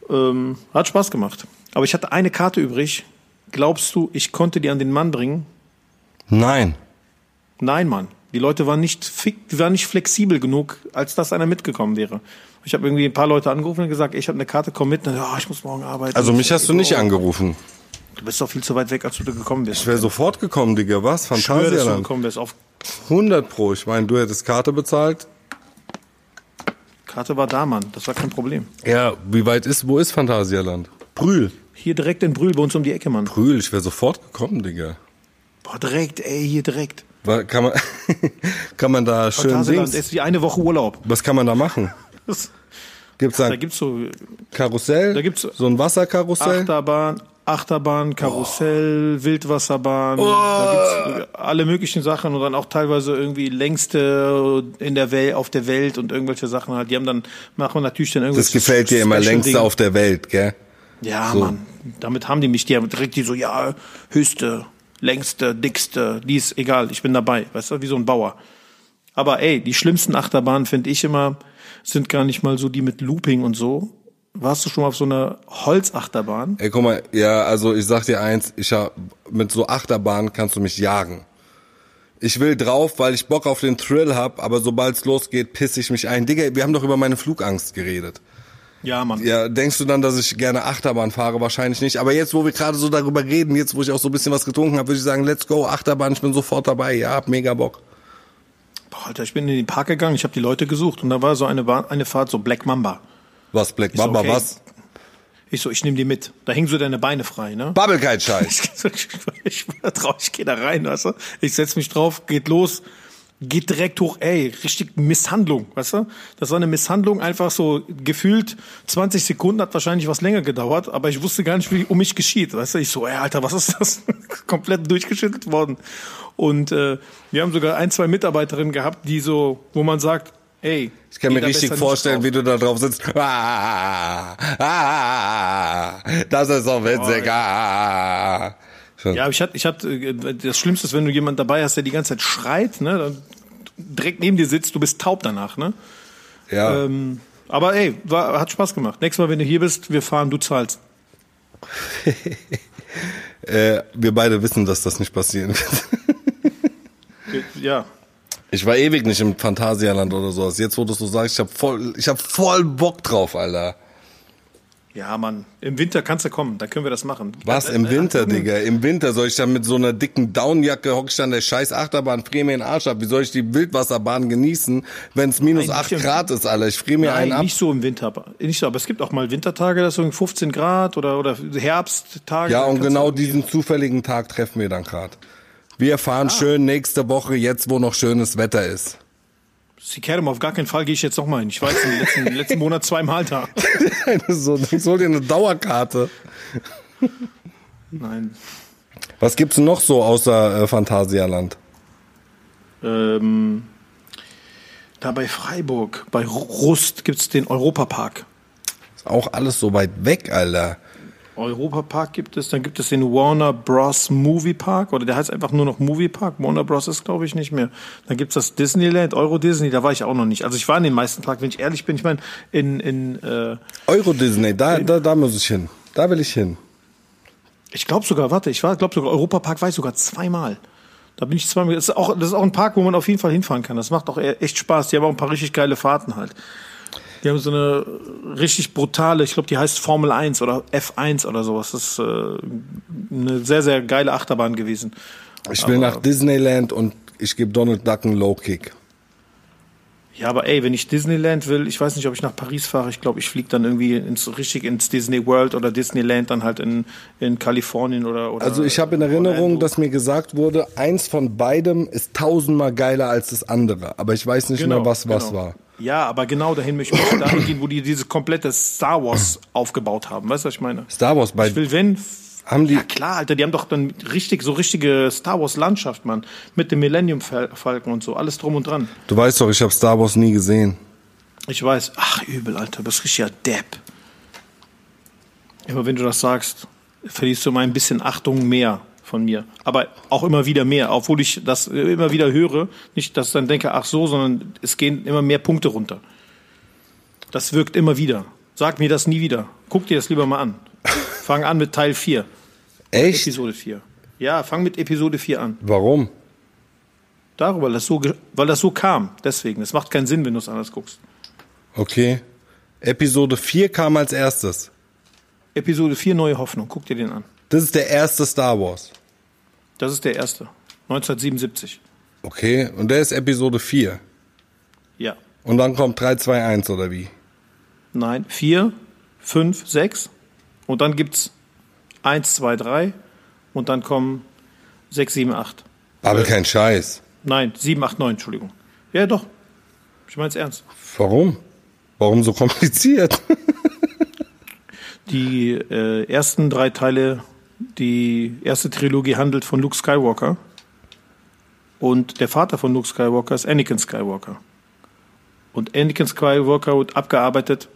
Ähm, hat Spaß gemacht. Aber ich hatte eine Karte übrig. Glaubst du, ich konnte die an den Mann bringen? Nein. Nein, Mann. Die Leute waren nicht, die waren nicht flexibel genug, als dass einer mitgekommen wäre. Ich habe irgendwie ein paar Leute angerufen und gesagt, ich habe eine Karte, komm mit. Und, oh, ich muss morgen arbeiten. Also mich hast du nicht angerufen. Du bist doch viel zu weit weg, als du da gekommen bist. Ich wäre sofort gekommen, Digga. Was? Fantasia. Ich dass du gekommen bist. Auf 100 pro. Ich meine, du hättest Karte bezahlt. Karte war da, Mann. Das war kein Problem. Ja, wie weit ist, wo ist Phantasialand? Brühl. Hier direkt in Brühl, bei uns um die Ecke, Mann. Brühl, ich wäre sofort gekommen, Digga. Boah, direkt, ey, hier direkt. Wa- Kann man, kann man da schön Dings, ist wie eine Woche Urlaub. was kann man da machen? Gibt's da da gibt's so Karussell? da gibt's so ein Wasserkarussell? Achterbahn, Achterbahn, Karussell, Wildwasserbahn, da gibt's alle möglichen Sachen und dann auch teilweise irgendwie längste in der Welt, auf der Welt und irgendwelche Sachen halt. Die haben dann, machen natürlich dann irgendwelche Das gefällt dir immer längste Special-Dinge. auf der Welt, gell? Ja, So. Mann. Damit haben die mich, die haben direkt die so, ja, höchste, längste, dickste, die ist egal, ich bin dabei, weißt du, wie so ein Bauer. Aber ey, die schlimmsten Achterbahnen finde ich immer, sind gar nicht mal so die mit Looping und so. Warst du schon mal auf so einer Holzachterbahn? Ey, guck mal, ja, also ich sag dir eins, ich hab, mit so Achterbahn kannst du mich jagen. Ich will drauf, weil ich Bock auf den Thrill hab, aber sobald's losgeht, piss ich mich ein. Digga, wir haben doch über meine Flugangst geredet. Ja, Mann. Ja, denkst du dann, dass ich gerne Achterbahn fahre? Wahrscheinlich nicht. Aber jetzt, wo wir gerade so darüber reden, jetzt, wo ich auch so ein bisschen was getrunken habe, würde ich sagen, let's go, Achterbahn, ich bin sofort dabei. Ja, hab mega Bock. Boah, Alter, ich bin in den Park gegangen, ich habe die Leute gesucht und da war so eine, Bahn, eine Fahrt, so Black Mamba. Was, Black Ich Mamba, okay. was? Ich so, ich nehme die mit. Da hingen so deine Beine frei, ne? Bubblegeit-Scheiß. Ich, ich, war drauf, ich gehe da rein, weißt du? Ich setz mich drauf, geht los, geht direkt hoch, ey, richtig Misshandlung, weißt du? Das war eine Misshandlung, einfach so gefühlt 20 Sekunden, hat wahrscheinlich was länger gedauert, aber ich wusste gar nicht, wie um mich geschieht, weißt du? Ich so, ey, Alter, was ist das? Komplett durchgeschüttelt worden. Und äh, wir haben sogar ein, zwei Mitarbeiterinnen gehabt, die so, wo man sagt, ey, Ich kann mir richtig vorstellen, wie du da drauf sitzt. Ah, ah, das ist so witzig. Ah. Schon. Ja, aber ich hatte, ich hatte, äh, das Schlimmste ist, wenn du jemanden dabei hast, der die ganze Zeit schreit, ne, dann direkt neben dir sitzt, du bist taub danach, ne? ja. Ähm, aber ey, war, hat Spaß gemacht. Nächstes Mal, wenn du hier bist, wir fahren, du zahlst. Äh, wir beide wissen, dass das nicht passieren wird. Ja. Ich war ewig nicht im Phantasialand oder sowas. Jetzt, wo du es so sagst, ich hab voll, ich hab voll Bock drauf, Alter. Ja, Mann. Im Winter kannst du kommen, dann können wir das machen. Was, im Winter, äh, Digga? Im Winter soll ich dann mit so einer dicken Downjacke hock ich dann der scheiß Achterbahn, friere mir den Arsch ab. Wie soll ich die Wildwasserbahn genießen, wenn es minus Nein, 8 nicht im- Grad ist, Alter? Ich friere mir Nein, einen ab. nicht so im Winter. aber- Nicht so, aber es gibt auch mal Wintertage, das irgendwie 15 Grad oder, oder Herbsttage. Ja, und genau diesen zufälligen Tag treffen wir dann gerade. Wir Ah. fahren schön nächste Woche, jetzt wo noch schönes Wetter ist. Sikerem, auf gar keinen Fall gehe ich jetzt nochmal hin. Ich war jetzt im letzten, letzten Monat zweimal da. so, ich hol dir eine Dauerkarte. Nein. Was gibt's denn noch so außer äh, Phantasialand? Ähm, da bei Freiburg, bei Rust gibt's den Europapark. Ist auch alles so weit weg, Alter. Europapark gibt es, dann gibt es den Warner Bros. Movie Park oder der heißt einfach nur noch Movie Park. Warner Bros. ist glaube ich nicht mehr. Dann gibt's das Disneyland, Euro Disney, da war ich auch noch nicht. Also ich war in den meisten Parks, wenn ich ehrlich bin. Ich meine, in, in äh, Euro Disney, da, da, da muss ich hin. Da will ich hin. ich glaube sogar, warte, ich war, glaube sogar Europapark war ich sogar zweimal. Da bin ich zweimal. Das ist auch, das ist auch ein Park, wo man auf jeden Fall hinfahren kann. Das macht auch e- echt Spaß. Die haben auch ein paar richtig geile Fahrten halt. Die haben so eine richtig brutale, ich glaube, die heißt Formel 1 oder F1 oder sowas. Das ist äh, eine sehr, sehr geile Achterbahn gewesen. Ich will nach Disneyland und ich gebe Donald Duck einen Low Kick. Ja, aber ey, wenn ich Disneyland will, ich weiß nicht, ob ich nach Paris fahre. Ich glaube, ich fliege dann irgendwie ins, richtig ins Disney World oder Disneyland dann halt in, in Kalifornien oder, oder Also ich habe in Erinnerung, dass mir gesagt wurde, eins von beidem ist tausendmal geiler als das andere. Aber ich weiß nicht mehr, was was genau. war. Ja, aber genau dahin möchte ich dahin gehen, wo die dieses komplette Star Wars aufgebaut haben. Weißt du, was ich meine? Star Wars bei Ich will, wenn. haben die Ja klar, Alter, die haben doch dann richtig, so richtige Star Wars Landschaft, Mann. Mit dem Millennium Fal- Falcon und so, alles drum und dran. Du weißt doch, ich habe Star Wars nie gesehen. Ich weiß, ach übel, Alter, du bist richtiger Depp. Immer wenn du das sagst, verlierst du mal ein bisschen Achtung mehr von mir. Aber auch immer wieder mehr, obwohl ich das äh, immer wieder höre. Nicht, dass ich dann denke, ach so, sondern es gehen immer mehr Punkte runter. Das wirkt immer wieder. Sag mir das nie wieder. Guck dir das lieber mal an. Fang an mit Teil 4, Echt? Episode 4. Ja, fang mit Episode 4 an. Warum? Darüber, weil das so, weil das so kam. Deswegen. Es macht keinen Sinn, wenn du es anders guckst. Okay. Episode 4 kam als erstes. Episode 4, Neue Hoffnung. Guck dir den an. Das ist der erste Star Wars. Das ist der erste. 1977. Okay. Und der ist Episode 4. Ja. Und dann kommt 3, 2, 1 oder wie? Nein. 4, 5, 6. Und dann gibt's 1, 2, 3. Und dann kommen 6, 7, 8. Aber kein Scheiß. Nein, 7, 8, 9, Entschuldigung. Ja, doch. Ich meine es ernst. Warum? Warum so kompliziert? Die äh, ersten drei Teile, die erste Trilogie handelt von Luke Skywalker. Und der Vater von Luke Skywalker ist Anakin Skywalker. Und Anakin Skywalker wird abgearbeitet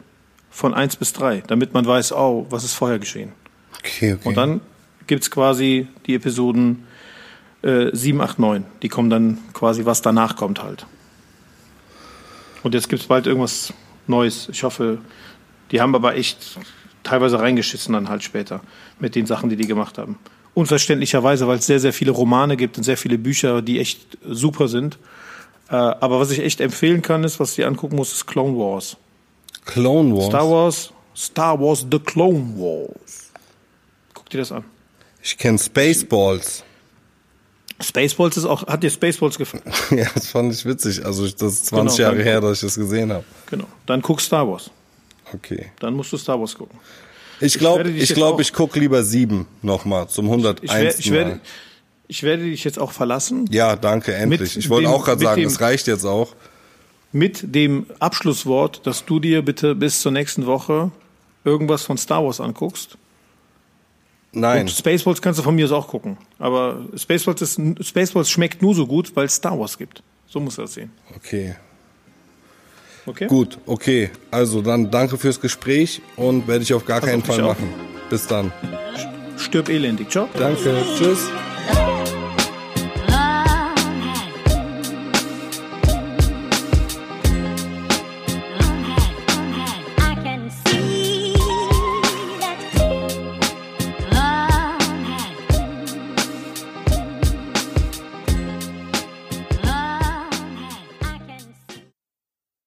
von 1 bis 3, damit man weiß, oh, was ist vorher geschehen. Okay, okay. Und dann gibt es quasi die Episoden äh, 7, 8, 9. Die kommen dann quasi, was danach kommt halt. Und jetzt gibt es bald irgendwas Neues. Ich hoffe, die haben aber echt teilweise reingeschissen dann halt später mit den Sachen, die die gemacht haben. Unverständlicherweise, weil es sehr, sehr viele Romane gibt und sehr viele Bücher, die echt super sind. Äh, aber was ich echt empfehlen kann, ist, was dir angucken musst, ist Clone Wars. Clone Wars. Star Wars, Star Wars The Clone Wars. Guck dir das an. Ich kenne Spaceballs. Spaceballs ist auch, hat dir Spaceballs gefallen? ja, das fand ich witzig. Also das ist 20 Genau, Jahre her, dass ich das gesehen habe. Genau. Dann guck Star Wars. Okay. Dann musst du Star Wars gucken. Ich glaube, ich, jetzt glaub, auch- ich guck lieber sieben nochmal zum 101. Ich, wer, ich, werde, ich werde dich jetzt auch verlassen Ja, danke, endlich. Mit ich wollte auch gerade sagen, es reicht jetzt auch. mit dem Abschlusswort, dass du dir bitte bis zur nächsten Woche irgendwas von Star Wars anguckst. Nein. Und Spaceballs kannst du von mir aus auch gucken. Aber Spaceballs, ist, Spaceballs schmeckt nur so gut, weil es Star Wars gibt. So muss er das sehen. Okay. Okay? Gut, okay. Also dann danke fürs Gespräch und werde ich auf gar Pass keinen auf Fall auf. machen. Bis dann. Stirb elendig. Ciao. Danke. Tschüss.